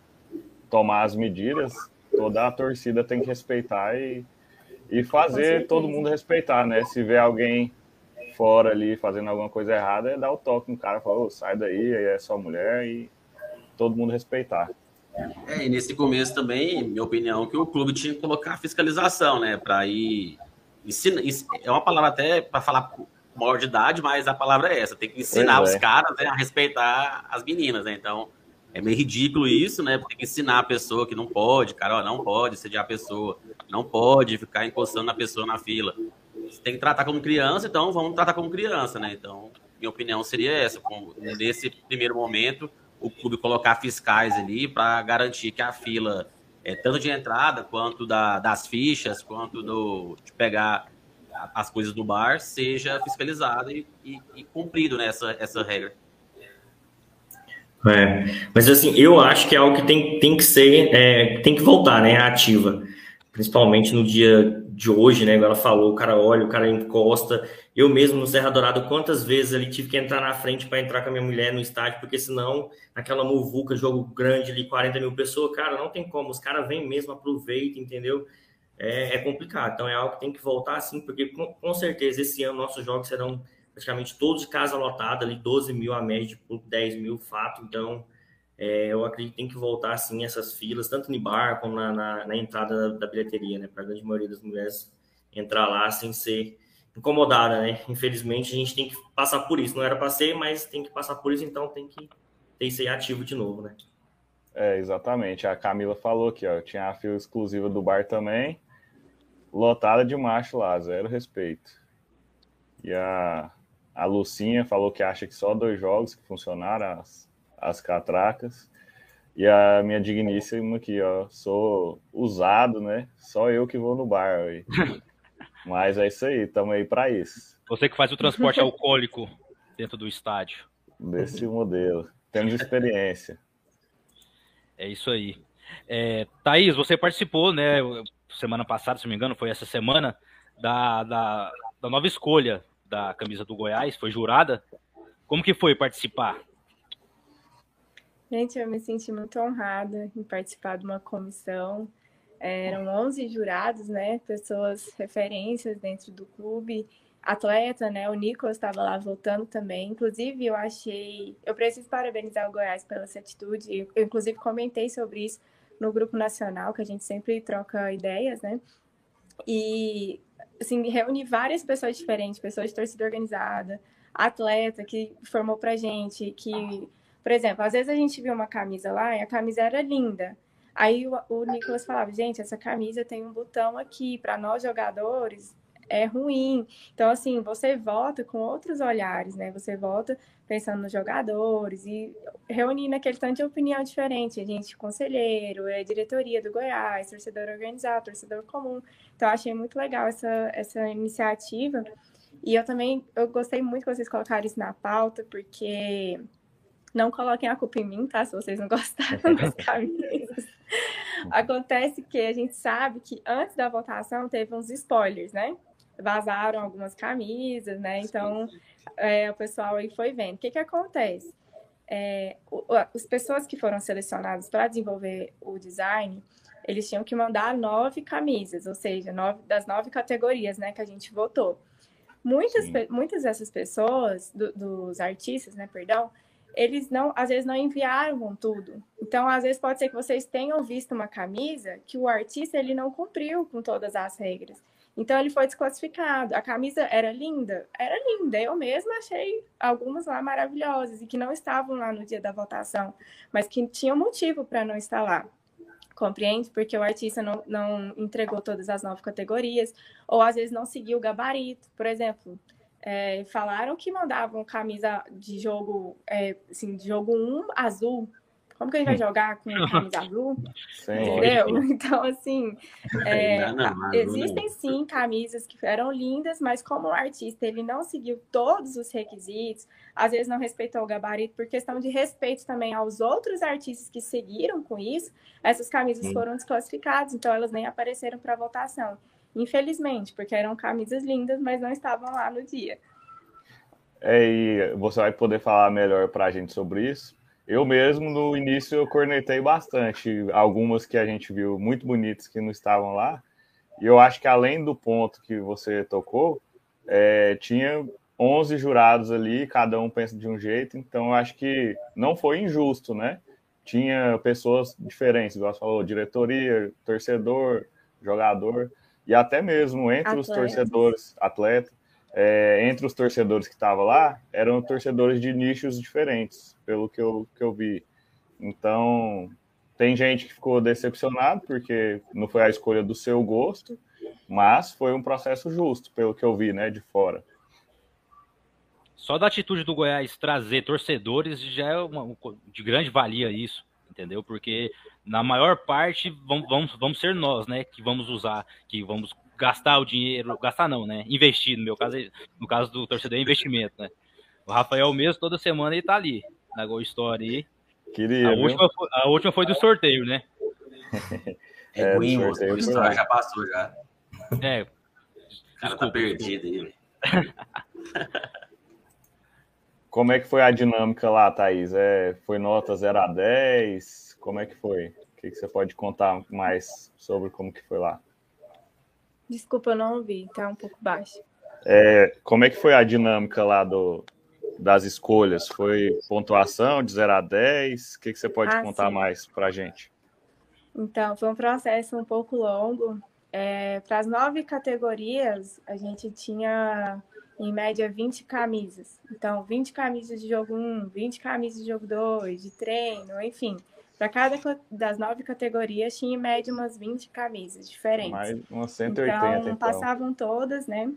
tomar as medidas, toda a torcida tem que respeitar e, e fazer todo mundo respeitar, né? Se vê alguém fora ali fazendo alguma coisa errada, é dar o toque no cara, falar, oh, sai daí, aí é só mulher e todo mundo respeitar. É, e nesse começo também, minha opinião, que o clube tinha que colocar fiscalização, né? Para ir. Ensina, é uma palavra até para falar maior de idade, mas a palavra é essa: tem que ensinar pois os é. caras né, a respeitar as meninas, né? Então, é meio ridículo isso, né? Tem que ensinar a pessoa que não pode, cara, ó, não pode sediar a pessoa, não pode ficar encostando na pessoa na fila. Você tem que tratar como criança, então vamos tratar como criança, né? Então, minha opinião seria essa: nesse primeiro momento o clube colocar fiscais ali para garantir que a fila, é, tanto de entrada quanto da, das fichas, quanto do, de pegar as coisas do bar, seja fiscalizada e, e, e cumprido nessa né, essa regra. É, mas assim, eu acho que é algo que tem, tem que ser, é, tem que voltar, né, ativa, principalmente no dia de hoje, né, ela falou, o cara olha, o cara encosta, eu mesmo no Serra Dourado, quantas vezes ali tive que entrar na frente para entrar com a minha mulher no estádio, porque senão, aquela muvuca, jogo grande ali, 40 mil pessoas, cara, não tem como, os caras vêm mesmo, aproveitam, entendeu? É, é, complicado, então é algo que tem que voltar assim, porque com, com, certeza esse ano nossos jogos serão praticamente todos de casa lotada, ali 12 mil a média por 10 mil fato, então é, eu acredito que tem que voltar assim essas filas, tanto no bar como na, na, na entrada da, da bilheteria, né? Para a grande maioria das mulheres entrar lá sem ser incomodada, né? Infelizmente a gente tem que passar por isso. Não era para ser, mas tem que passar por isso, então tem que ter isso aí ativo de novo, né? É, exatamente. A Camila falou aqui, ó. Tinha a fila exclusiva do bar também. Lotada de macho lá, zero respeito. E a, a Lucinha falou que acha que só dois jogos que funcionaram, as catracas. E a minha digníssima aqui, ó. Sou usado, né? Só eu que vou no bar. Aí. Mas é isso aí, estamos aí para isso. Você que faz o transporte alcoólico dentro do estádio. Desse modelo. Temos experiência. É isso aí. É, Thaís, você participou, né? Semana passada, se não me engano, foi essa semana, da, da, da nova escolha da camisa do Goiás, foi jurada. Como que foi participar? Gente, eu me senti muito honrada em participar de uma comissão eram 11 jurados, né? Pessoas referências dentro do clube, atleta, né? O Nicolas estava lá voltando também. Inclusive, eu achei. Eu preciso parabenizar o Goiás pela essa atitude. Eu, inclusive, comentei sobre isso no grupo nacional, que a gente sempre troca ideias, né? E, assim, reunir várias pessoas diferentes, pessoas de torcida organizada, atleta que formou pra gente, que, por exemplo, às vezes a gente viu uma camisa lá e a camisa era linda, Aí o, o Nicolas falava, gente, essa camisa tem um botão aqui, para nós jogadores é ruim. Então, assim, você volta com outros olhares, né? Você volta pensando nos jogadores e reunindo aquele tanto de opinião diferente. A gente, conselheiro, é diretoria do Goiás, torcedor organizado, torcedor comum. Então, achei muito legal essa, essa iniciativa. E eu também, eu gostei muito que vocês colocaram isso na pauta, porque não coloquem a culpa em mim, tá? Se vocês não gostaram das camisas. Acontece que a gente sabe que antes da votação teve uns spoilers, né? Vazaram algumas camisas, né? Então, é, o pessoal aí foi vendo. O que que acontece? É, o, as pessoas que foram selecionadas para desenvolver o design, eles tinham que mandar nove camisas, ou seja, nove, das nove categorias, né, que a gente votou. Muitas, muitas dessas pessoas, do, dos artistas, né, perdão, eles não, às vezes não enviaram tudo. Então, às vezes pode ser que vocês tenham visto uma camisa que o artista ele não cumpriu com todas as regras. Então ele foi desclassificado. A camisa era linda, era linda. Eu mesma achei algumas lá maravilhosas e que não estavam lá no dia da votação, mas que tinham motivo para não estar lá. Compreende? Porque o artista não, não entregou todas as nove categorias, ou às vezes não seguiu o gabarito. Por exemplo, é, falaram que mandavam camisa de jogo, é, assim, de jogo 1 azul. Como que a gente vai jogar com camisa azul? Sim. Entendeu? Então, assim, é, existem sim camisas que eram lindas, mas como o artista ele não seguiu todos os requisitos, às vezes não respeitou o gabarito, por questão de respeito também aos outros artistas que seguiram com isso, essas camisas sim. foram desclassificadas, então elas nem apareceram para votação. Infelizmente, porque eram camisas lindas, mas não estavam lá no dia. É, e você vai poder falar melhor para a gente sobre isso. Eu mesmo, no início, eu cornetei bastante. Algumas que a gente viu muito bonitas que não estavam lá. E eu acho que além do ponto que você tocou, é, tinha 11 jurados ali, cada um pensa de um jeito. Então, eu acho que não foi injusto, né? Tinha pessoas diferentes, igual você falou, diretoria, torcedor, jogador e até mesmo entre os torcedores, atleta, é, entre os torcedores que estavam lá, eram torcedores de nichos diferentes, pelo que eu, que eu vi. Então, tem gente que ficou decepcionado porque não foi a escolha do seu gosto, mas foi um processo justo, pelo que eu vi, né, de fora. Só da atitude do Goiás trazer torcedores já é uma, de grande valia isso, entendeu? Porque na maior parte vamos, vamos, vamos ser nós, né, que vamos usar, que vamos gastar o dinheiro, gastar não, né, investir, no meu caso, no caso do torcedor é investimento, né. O Rafael mesmo, toda semana ele tá ali, na Gol Story aí. Queria, a, última foi, a última foi do sorteio, né. é, ruim, o sorteio já passou já. É. O cara tá perdido aí, Como é que foi a dinâmica lá, Thaís? É, foi nota 0 a 10? Como é que foi? O que, que você pode contar mais sobre como que foi lá? Desculpa, eu não ouvi, tá um pouco baixo. É, como é que foi a dinâmica lá do, das escolhas? Foi pontuação de 0 a 10? O que, que você pode ah, contar sim. mais para a gente? Então, foi um processo um pouco longo. É, para as nove categorias, a gente tinha em média 20 camisas. Então, 20 camisas de jogo 1, 20 camisas de jogo 2, de treino, enfim. Para cada das nove categorias, tinha em média umas 20 camisas diferentes. Mais umas 180, então, então. passavam todas, né?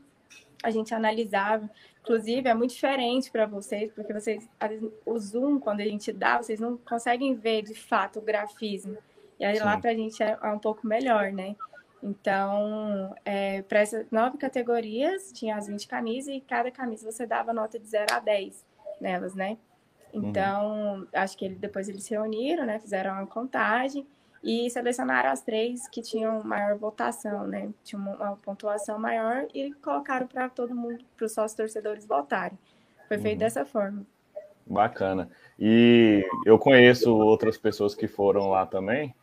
A gente analisava. Inclusive, é muito diferente para vocês, porque vocês, o zoom, quando a gente dá, vocês não conseguem ver de fato o grafismo. E aí Sim. lá para a gente é, é um pouco melhor, né? Então, é, para essas nove categorias, tinha as 20 camisas e cada camisa você dava nota de 0 a 10 nelas, né? Uhum. Então, uhum. acho que ele, depois eles se reuniram, né? Fizeram uma contagem e selecionaram as três que tinham maior votação, né? Tinha uma, uma pontuação maior e colocaram para todo mundo, para os sócios torcedores votarem. Foi feito uhum. dessa forma. Bacana. E eu conheço outras pessoas que foram lá também.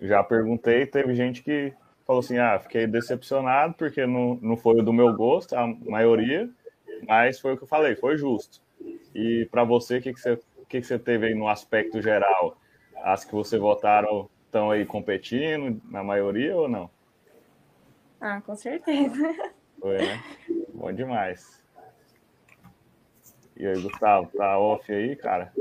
Já perguntei, teve gente que falou assim: ah, fiquei decepcionado porque não, não foi o do meu gosto, a maioria, mas foi o que eu falei, foi justo. E para você, o que, que, você, que, que você teve aí no aspecto geral? As que você votaram estão aí competindo na maioria ou não? Ah, com certeza. Foi, né? Bom demais. E aí, Gustavo, tá off aí, cara?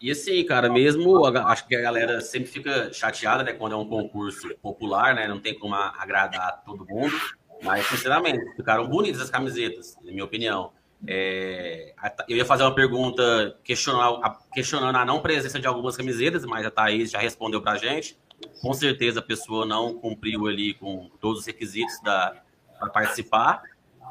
E assim, cara, mesmo acho que a galera sempre fica chateada, né, quando é um concurso popular, né, não tem como agradar todo mundo, mas sinceramente, ficaram bonitas as camisetas, na minha opinião. É, eu ia fazer uma pergunta questionando, a não presença de algumas camisetas, mas a Thaís já respondeu pra gente. Com certeza a pessoa não cumpriu ali com todos os requisitos para participar.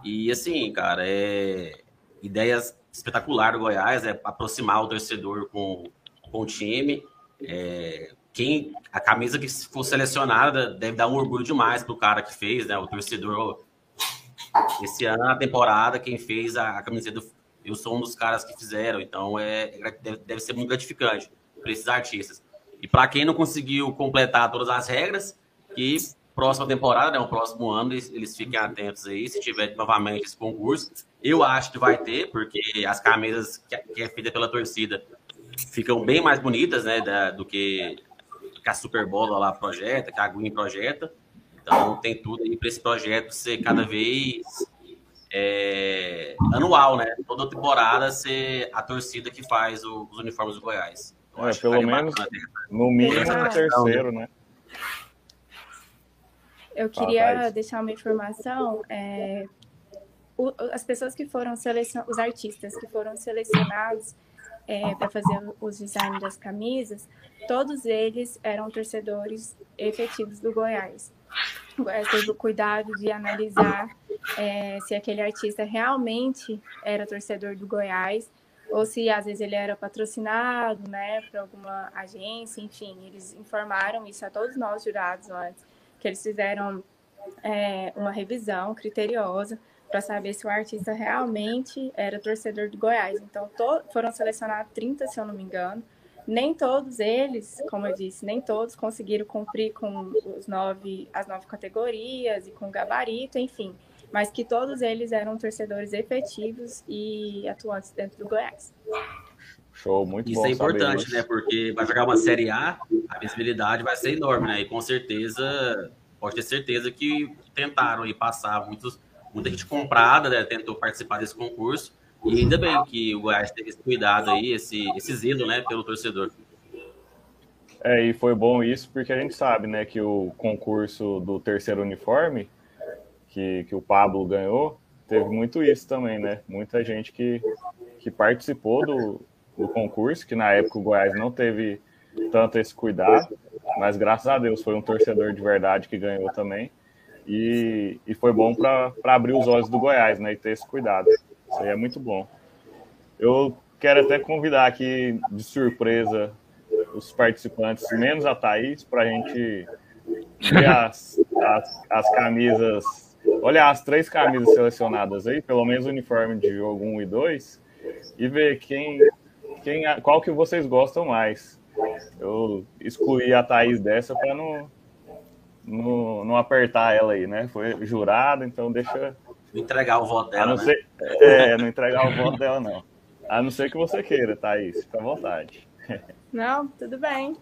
E assim, cara, é ideias espetacular do Goiás, é aproximar o torcedor com, com o time. É, quem a camisa que for selecionada deve dar um orgulho demais pro cara que fez, né? O torcedor. Esse ano, a temporada, quem fez a, a camiseta, eu sou um dos caras que fizeram, então é, deve, deve ser muito gratificante para esses artistas. E para quem não conseguiu completar todas as regras, que próxima temporada, né, o próximo ano, eles, eles fiquem atentos aí, se tiver novamente esse concurso. Eu acho que vai ter, porque as camisas que, que é feita pela torcida ficam bem mais bonitas, né, da, do que, que a Super Bowl lá projeta, que a Green projeta. Então tem tudo aí para esse projeto ser cada vez é, anual, né? Toda temporada ser a torcida que faz o, os uniformes do Goiás. é, pelo menos, no mínimo, o terceiro, né? Eu queria deixar uma informação. É, o, as pessoas que foram selecionadas, os artistas que foram selecionados é, para fazer os designs das camisas, todos eles eram torcedores efetivos do Goiás. O Goiás teve o cuidado de analisar é, se aquele artista realmente era torcedor do Goiás ou se às vezes ele era patrocinado, né, por alguma agência, enfim, eles informaram isso a todos nós jurados antes que eles fizeram é, uma revisão criteriosa para saber se o artista realmente era torcedor do Goiás. Então, foram selecionados 30, se eu não me engano. Nem todos eles, como eu disse, nem todos conseguiram cumprir com os nove, as nove categorias e com o gabarito, enfim. Mas que todos eles eram torcedores efetivos e atuantes dentro do Goiás. Show, muito isso bom. Isso é importante, né? Porque vai jogar uma Série A, a visibilidade vai ser enorme, né? E com certeza, pode ter certeza que tentaram aí passar muitos, muita gente comprada, né? Tentou participar desse concurso. E ainda bem que o Goiás teve esse cuidado aí, esse, esse zelo, né, pelo torcedor. É, e foi bom isso porque a gente sabe, né, que o concurso do terceiro uniforme, que, que o Pablo ganhou, teve muito isso também, né? Muita gente que, que participou do, do concurso, que na época o Goiás não teve tanto esse cuidado, mas graças a Deus foi um torcedor de verdade que ganhou também. E, e foi bom para abrir os olhos do Goiás, né? E ter esse cuidado. Isso aí é muito bom. Eu quero até convidar aqui de surpresa os participantes, menos a Thaís, para a gente ver as, as, as, camisas. Olha as três camisas selecionadas aí, pelo menos o uniforme de jogo 1 e 2, e ver quem, quem, qual que vocês gostam mais. Eu excluí a Thaís dessa para não, não, não apertar ela aí, né? Foi jurada, então deixa. Não entregar o voto dela. não né? ser, é, não entregar o voto dela, não. A não ser que você queira, Thaís. Fica à vontade. Não, tudo bem.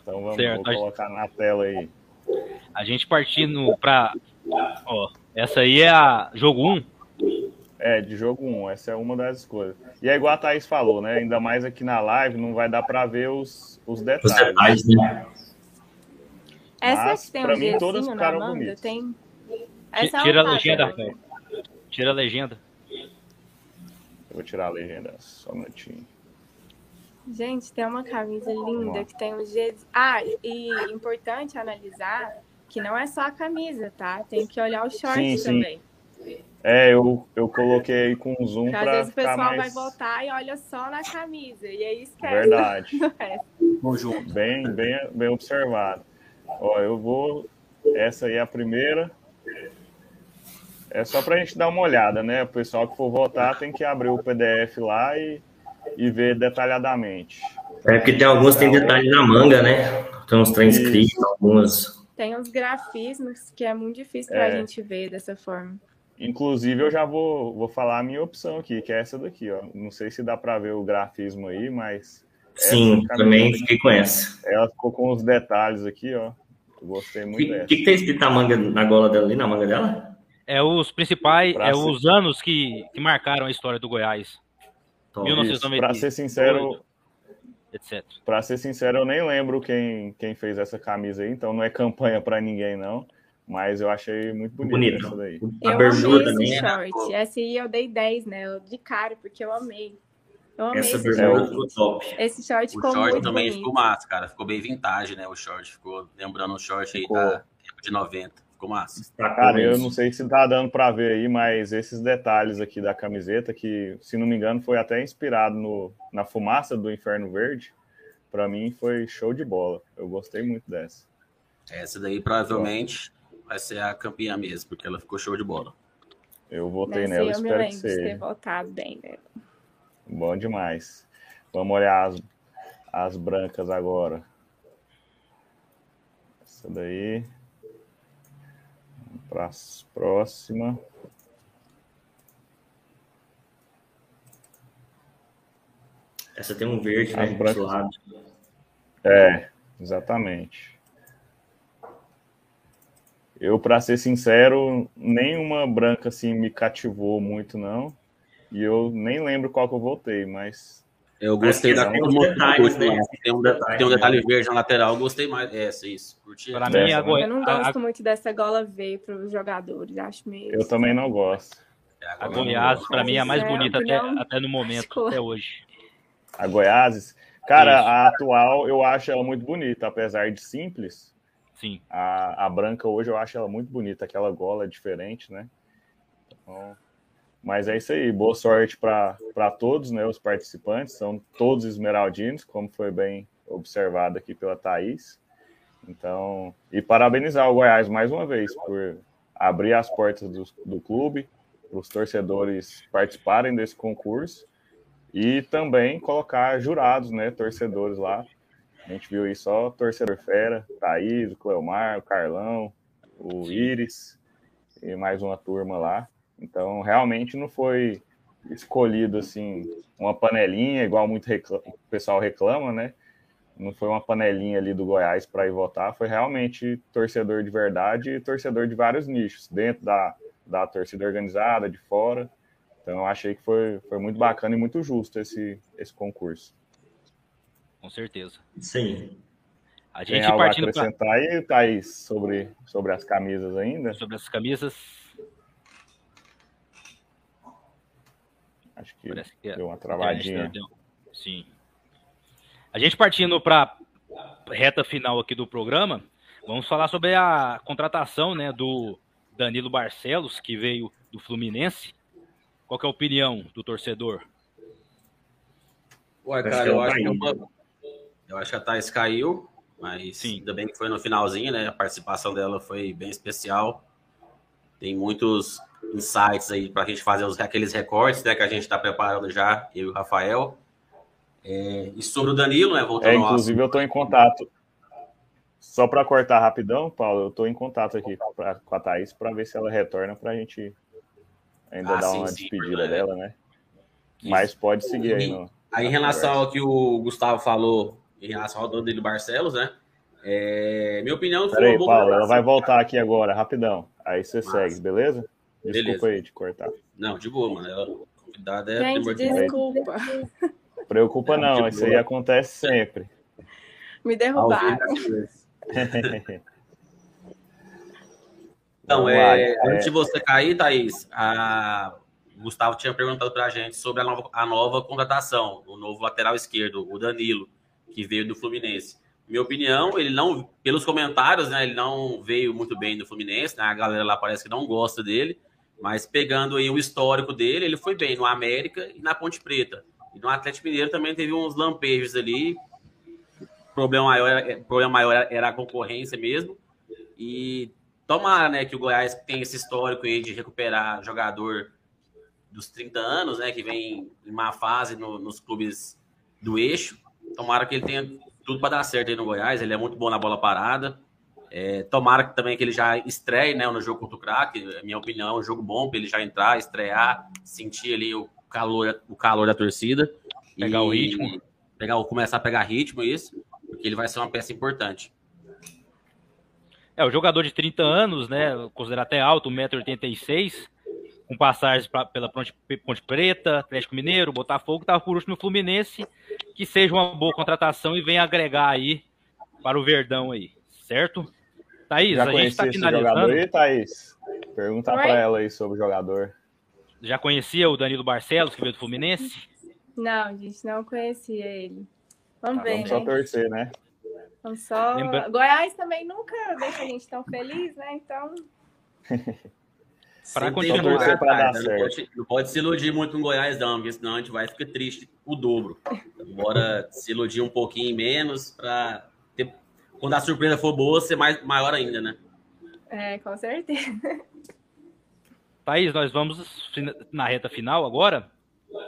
Então vamos certo, colocar na tela aí. A gente partindo para. Ó, essa aí é a jogo 1. É, de jogo 1. Essa é uma das coisas. E é igual a Thaís falou, né? Ainda mais aqui na live, não vai dar para ver os, os detalhes. Os detalhes, né? Essa Mas, que tem um mim, todas ficaram bonitas. Tem... Essa é Tira é a legenda, Rafael. Tira a legenda. Eu vou tirar a legenda só um minutinho. Gente, tem uma camisa linda que tem os G. Ah, e importante analisar que não é só a camisa, tá? Tem que olhar o short sim, também. Sim. É, eu, eu coloquei com zoom para. Às vezes o pessoal mais... vai voltar e olha só na camisa. E aí esquece. Verdade. Bem, bem, bem observado. Ó, eu vou. Essa aí é a primeira. É só para a gente dar uma olhada, né? O pessoal que for votar tem que abrir o PDF lá e, e ver detalhadamente. É porque tem alguns que tem detalhe na manga, né? Tem uns trem escritos, algumas. Tem uns grafismos que é muito difícil para a é. gente ver dessa forma. Inclusive, eu já vou, vou falar a minha opção aqui, que é essa daqui, ó. Não sei se dá para ver o grafismo aí, mas. Sim, também fiquei com essa. Ela ficou com os detalhes aqui, ó. Eu gostei muito que, dessa. O que, que tem escrito na manga, na gola dela ali, na manga dela? É os principais, pra é ser... os anos que, que marcaram a história do Goiás. Para ser sincero, etc. Para ser sincero, eu nem lembro quem, quem fez essa camisa aí, então não é campanha para ninguém não. Mas eu achei muito bonito, bonito. essa daí. Eu a bermuda também. Esse né? short. Essa aí eu dei 10, né? De cara, porque eu amei. Eu amei essa bermuda ficou top. Esse short ficou o short muito também bonito. ficou massa, cara. Ficou bem vintage, né? O short. Ficou lembrando o short aí ficou. da tempo de 90. Ficou massa. Cara, eu não sei se tá dando para ver aí, mas esses detalhes aqui da camiseta, que, se não me engano, foi até inspirado no, na fumaça do Inferno Verde, para mim foi show de bola. Eu gostei muito dessa. Essa daí provavelmente vai ser a campeã mesmo, porque ela ficou show de bola. Eu votei Nessa nela, eu espero me que seja. ter votado bem nela. Bom demais. Vamos olhar as, as brancas agora. Essa daí. Para a próxima. Essa tem um verde, né? Brancas... É, exatamente. Eu, para ser sincero, nenhuma branca assim me cativou muito, não. E eu nem lembro qual que eu voltei, mas. Eu gostei da cor do detalhes, né? Tem um, tem um detalhe verde na lateral, eu gostei mais. Essa, isso. Curti. Para mim, agora, eu não gosto a, muito dessa gola V para os jogadores, acho meio. Eu também não gosto. A Goiás, para mim, é a mais bonita até, até no momento, até hoje. A Goiás, cara, isso. a atual eu acho ela muito bonita, apesar de simples. Sim. A, a branca hoje eu acho ela muito bonita, aquela gola é diferente, né? Então, mas é isso aí, boa sorte para todos, né? Os participantes são todos esmeraldinos, como foi bem observado aqui pela Thaís. Então, e parabenizar o Goiás mais uma vez por abrir as portas do, do clube, para os torcedores participarem desse concurso e também colocar jurados, né? Torcedores lá a gente viu aí só torcedor fera, Thaís, o Cleomar, o Carlão, o Iris e mais uma turma lá. Então, realmente não foi escolhido assim uma panelinha, igual muito reclama, o pessoal reclama, né? Não foi uma panelinha ali do Goiás para ir votar, foi realmente torcedor de verdade e torcedor de vários nichos, dentro da, da torcida organizada, de fora. Então, eu achei que foi, foi muito bacana e muito justo esse, esse concurso com certeza. Sim. A gente Tem algo partindo a acrescentar pra... aí, Thaís, sobre, sobre as camisas ainda? Sobre as camisas. Acho que, que deu uma travadinha. Deu... Sim. A gente partindo para reta final aqui do programa, vamos falar sobre a contratação né, do Danilo Barcelos, que veio do Fluminense. Qual é a opinião do torcedor? Ué, cara, eu acho que é uma, eu acho que a Thais caiu, mas Sim. ainda bem que foi no finalzinho, né? A participação dela foi bem especial. Tem muitos insights aí para a gente fazer os, aqueles recortes né, que a gente está preparando já, eu e o Rafael. É, e sobre o Danilo, né? Voltando é, inclusive, eu estou em contato. Só para cortar rapidão, Paulo, eu estou em contato aqui pra, com a Thaís para ver se ela retorna para a gente ainda ah, dar sim, uma sim, despedida dela, né? Mas pode seguir aí. No, aí, em relação ao que o Gustavo falou, em relação ao Danilo Barcelos, né? É, minha opinião foi. Peraí, Paulo, ela vai voltar aqui agora, rapidão. Aí você segue, beleza? Desculpa beleza. aí de cortar. Não, de boa, mano. Ela, convidada é Gente, desculpa. Preocupa não, não isso aí acontece sempre. Me derrubaram. Então, é, é, antes de você cair, Thaís, a o Gustavo tinha perguntado para a gente sobre a nova, a nova contratação, o novo lateral esquerdo, o Danilo, que veio do Fluminense. Minha opinião, ele não, pelos comentários, né, ele não veio muito bem do Fluminense, né, a galera lá parece que não gosta dele, mas pegando aí o histórico dele, ele foi bem no América e na Ponte Preta. E no Atlético Mineiro também teve uns lampejos ali. O problema maior, problema maior era a concorrência mesmo. E tomara, né, que o Goiás tenha esse histórico aí de recuperar jogador dos 30 anos, né, que vem em má fase no, nos clubes do eixo. Tomara que ele tenha tudo para dar certo aí no Goiás. Ele é muito bom na bola parada. É, tomara que, também que ele já estreie né, no jogo contra o craque. Minha opinião, é um jogo bom para ele já entrar, estrear, sentir ali o calor, o calor da torcida. Pegar e, o ritmo. Pegar, começar a pegar ritmo, isso, porque ele vai ser uma peça importante. É, o jogador de 30 anos, né? Considerado até alto, 1,86m com passagens pra, pela Ponte, Ponte Preta, Atlético Mineiro, Botafogo, estava por último no Fluminense, que seja uma boa contratação e venha agregar aí para o Verdão aí, certo? Thaís, Já a gente está finalizando. Jogador aí, Thaís? Pergunta para ela aí sobre o jogador. Já conhecia o Danilo Barcelos, que veio do Fluminense? Não, gente, não conhecia ele. Vamos tá, ver, vamos né? só torcer, né? Vamos só... Lembra... Goiás também nunca deixa a gente tão feliz, né? Então... Para continuar, cara, não, pode, não pode se iludir muito com Goiás, não, porque senão a gente vai ficar triste o dobro. Bora se iludir um pouquinho menos para quando a surpresa for boa, ser mais, maior ainda, né? É, com certeza. Thaís, nós vamos na reta final agora.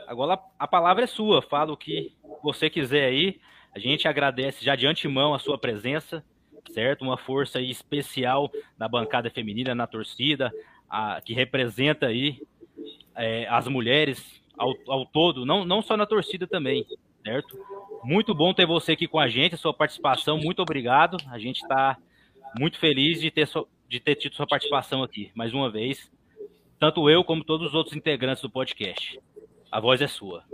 Agora a palavra é sua. Fala o que você quiser aí. A gente agradece já de antemão a sua presença, certo? Uma força especial na bancada feminina, na torcida, a, que representa aí é, as mulheres ao, ao todo, não, não só na torcida também, certo? Muito bom ter você aqui com a gente, sua participação, muito obrigado. A gente está muito feliz de ter, de ter tido sua participação aqui, mais uma vez. Tanto eu como todos os outros integrantes do podcast. A voz é sua.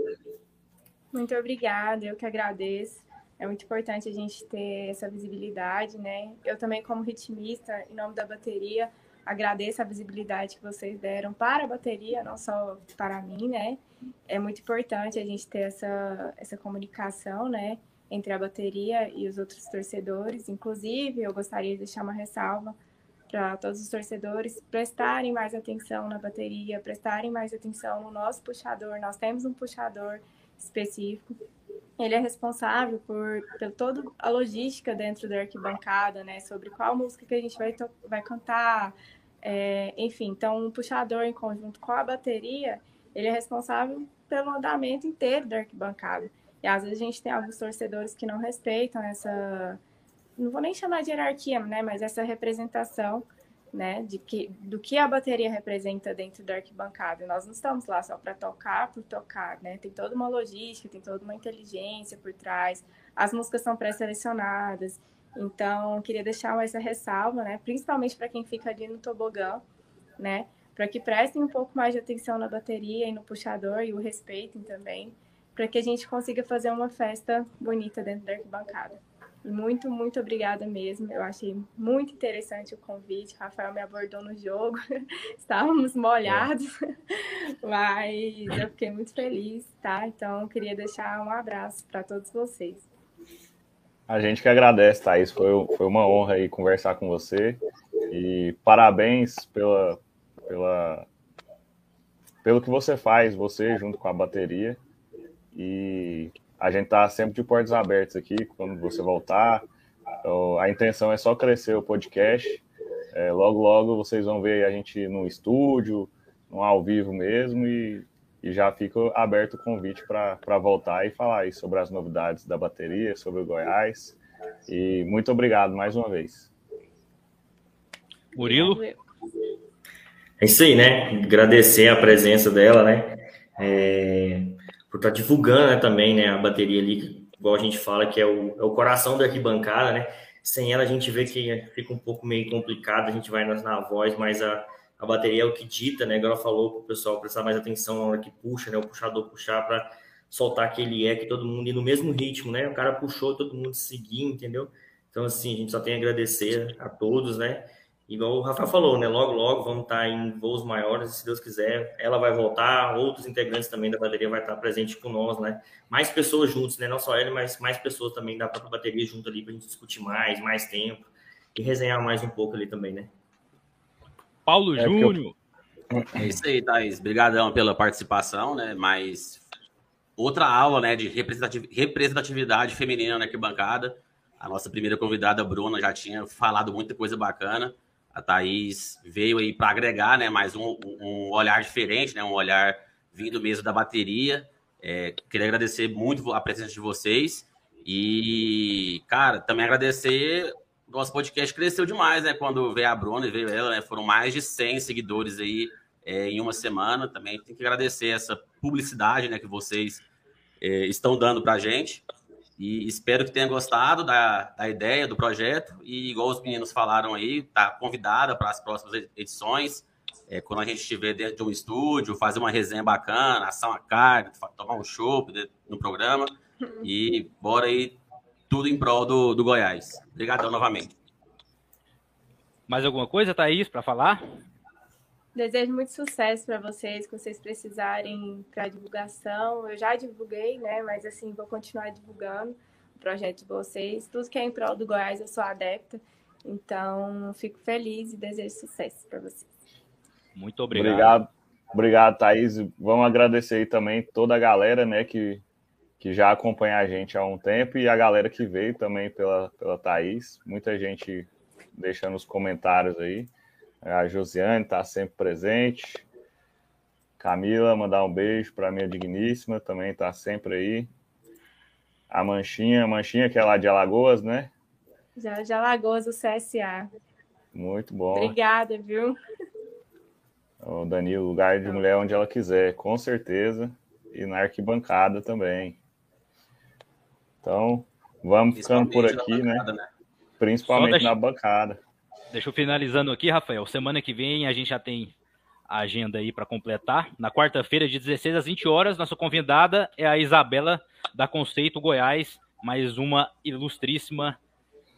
Muito obrigada, eu que agradeço. É muito importante a gente ter essa visibilidade, né? Eu também, como ritmista, em nome da bateria, agradeço a visibilidade que vocês deram para a bateria, não só para mim, né? É muito importante a gente ter essa, essa comunicação, né? Entre a bateria e os outros torcedores. Inclusive, eu gostaria de deixar uma ressalva para todos os torcedores prestarem mais atenção na bateria, prestarem mais atenção no nosso puxador. Nós temos um puxador específico. Ele é responsável por, por toda a logística dentro da arquibancada, né? Sobre qual música que a gente vai, vai cantar, é, enfim, então um puxador em conjunto com a bateria, ele é responsável pelo andamento inteiro da arquibancada. E às vezes a gente tem alguns torcedores que não respeitam essa, não vou nem chamar de hierarquia, né, mas essa representação, né, de que do que a bateria representa dentro da arquibancada. Nós não estamos lá só para tocar por tocar, né? Tem toda uma logística, tem toda uma inteligência por trás. As músicas são pré-selecionadas. Então, queria deixar essa ressalva, né? Principalmente para quem fica ali no tobogã, né? Para que prestem um pouco mais de atenção na bateria e no puxador e o respeitem também, para que a gente consiga fazer uma festa bonita dentro da arquibancada. Muito, muito obrigada mesmo. Eu achei muito interessante o convite. O Rafael me abordou no jogo. Estávamos molhados, mas eu fiquei muito feliz, tá? Então, queria deixar um abraço para todos vocês. A gente que agradece, Thaís. Foi, foi uma honra aí conversar com você. E parabéns pela, pela, pelo que você faz, você junto com a bateria. E a gente tá sempre de portas abertas aqui quando você voltar. A intenção é só crescer o podcast. É, logo, logo vocês vão ver a gente no estúdio, no ao vivo mesmo. E e já fica aberto o convite para voltar e falar aí sobre as novidades da bateria, sobre o Goiás. E muito obrigado mais uma vez. Murilo? É isso aí, né? Agradecer a presença dela, né? É... por estar tá divulgando né, também né, a bateria ali, igual a gente fala, que é o, é o coração da arquibancada, né? Sem ela a gente vê que fica um pouco meio complicado, a gente vai na, na voz, mas a, a bateria é o que dita, né? Agora falou para o pessoal prestar mais atenção na hora que puxa, né? O puxador puxar para soltar aquele é que todo mundo ir no mesmo ritmo, né? O cara puxou, todo mundo seguiu, entendeu? Então, assim, a gente só tem a agradecer a todos, né? Igual o Rafa falou, né? Logo, logo vamos estar em voos maiores, se Deus quiser, ela vai voltar, outros integrantes também da bateria vai estar presente com nós, né? Mais pessoas juntos, né? Não só ele, mas mais pessoas também da própria bateria junto ali para a gente discutir mais, mais tempo e resenhar mais um pouco ali também, né? Paulo é Júnior. Eu... É isso aí, Thaís. Obrigadão pela participação, né? Mas outra aula, né, de representatividade feminina na arquibancada. A nossa primeira convidada, Bruna, já tinha falado muita coisa bacana. A Thaís veio aí para agregar, né, mais um, um, olhar diferente, né, um olhar vindo mesmo da bateria. É, queria agradecer muito a presença de vocês e, cara, também agradecer. Nosso podcast cresceu demais, né? Quando veio a Bruna e veio ela, né? Foram mais de 100 seguidores aí é, em uma semana. Também tem que agradecer essa publicidade, né? Que vocês é, estão dando para a gente. E espero que tenha gostado da, da ideia, do projeto. E, igual os meninos falaram aí, tá convidada para as próximas edições. É, quando a gente estiver dentro de um estúdio, fazer uma resenha bacana, assar uma carne, tomar um chopp no programa. E bora aí, tudo em prol do, do Goiás. Obrigadão novamente. Mais alguma coisa, Thaís, para falar? Desejo muito sucesso para vocês, que vocês precisarem para divulgação. Eu já divulguei, né? Mas assim, vou continuar divulgando o projeto de vocês. Tudo que é em prol do Goiás, eu sou adepta. Então, fico feliz e desejo sucesso para vocês. Muito obrigado. Obrigado, obrigado, Thaís. Vamos agradecer aí também toda a galera, né, que, que já acompanha a gente há um tempo e a galera que veio também pela, pela Thaís. Muita gente deixando os comentários aí. A Josiane está sempre presente. Camila, mandar um beijo para minha digníssima, também está sempre aí. A Manchinha, a Manchinha, que é lá de Alagoas, né? Já de Alagoas, o CSA. Muito bom. Obrigada, viu? O Danilo, lugar de mulher onde ela quiser, com certeza. E na arquibancada também. Então, vamos ficando por aqui, né? né? Principalmente na bancada. Deixa eu finalizando aqui, Rafael. Semana que vem a gente já tem a agenda aí para completar. Na quarta-feira, de 16 às 20 horas, nossa convidada é a Isabela da Conceito Goiás, mais uma ilustríssima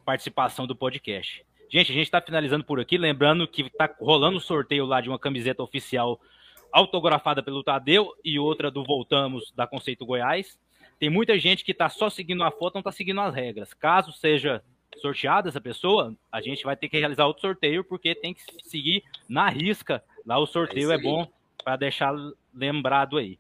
participação do podcast. Gente, a gente está finalizando por aqui, lembrando que está rolando o sorteio lá de uma camiseta oficial autografada pelo Tadeu e outra do Voltamos da Conceito Goiás. Tem muita gente que está só seguindo a foto, não está seguindo as regras. Caso seja sorteada essa pessoa, a gente vai ter que realizar outro sorteio, porque tem que seguir na risca. Lá o sorteio é, é bom para deixar lembrado aí.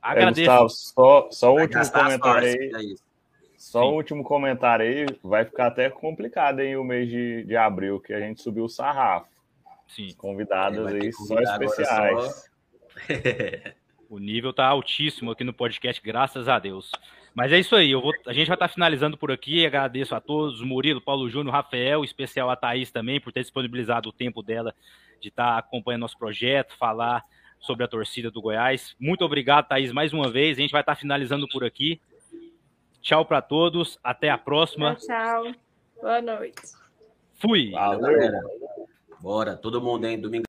Agradeço. É, Gustavo, só, só o último comentário aí. É só Sim. o último comentário aí, vai ficar até complicado em o mês de, de abril, que a gente subiu o sarrafo. Sim. Convidadas é, aí só especiais. Só... o nível tá altíssimo aqui no podcast, graças a Deus. Mas é isso aí, eu vou, a gente vai estar finalizando por aqui. Agradeço a todos, Murilo, Paulo Júnior, Rafael, especial a Thaís também, por ter disponibilizado o tempo dela de estar acompanhando nosso projeto, falar sobre a torcida do Goiás. Muito obrigado, Thaís, mais uma vez. A gente vai estar finalizando por aqui. Tchau para todos, até a próxima. Tchau, tchau. Boa noite. Fui. Valeu, galera. Bora, todo mundo, hein? Domingo.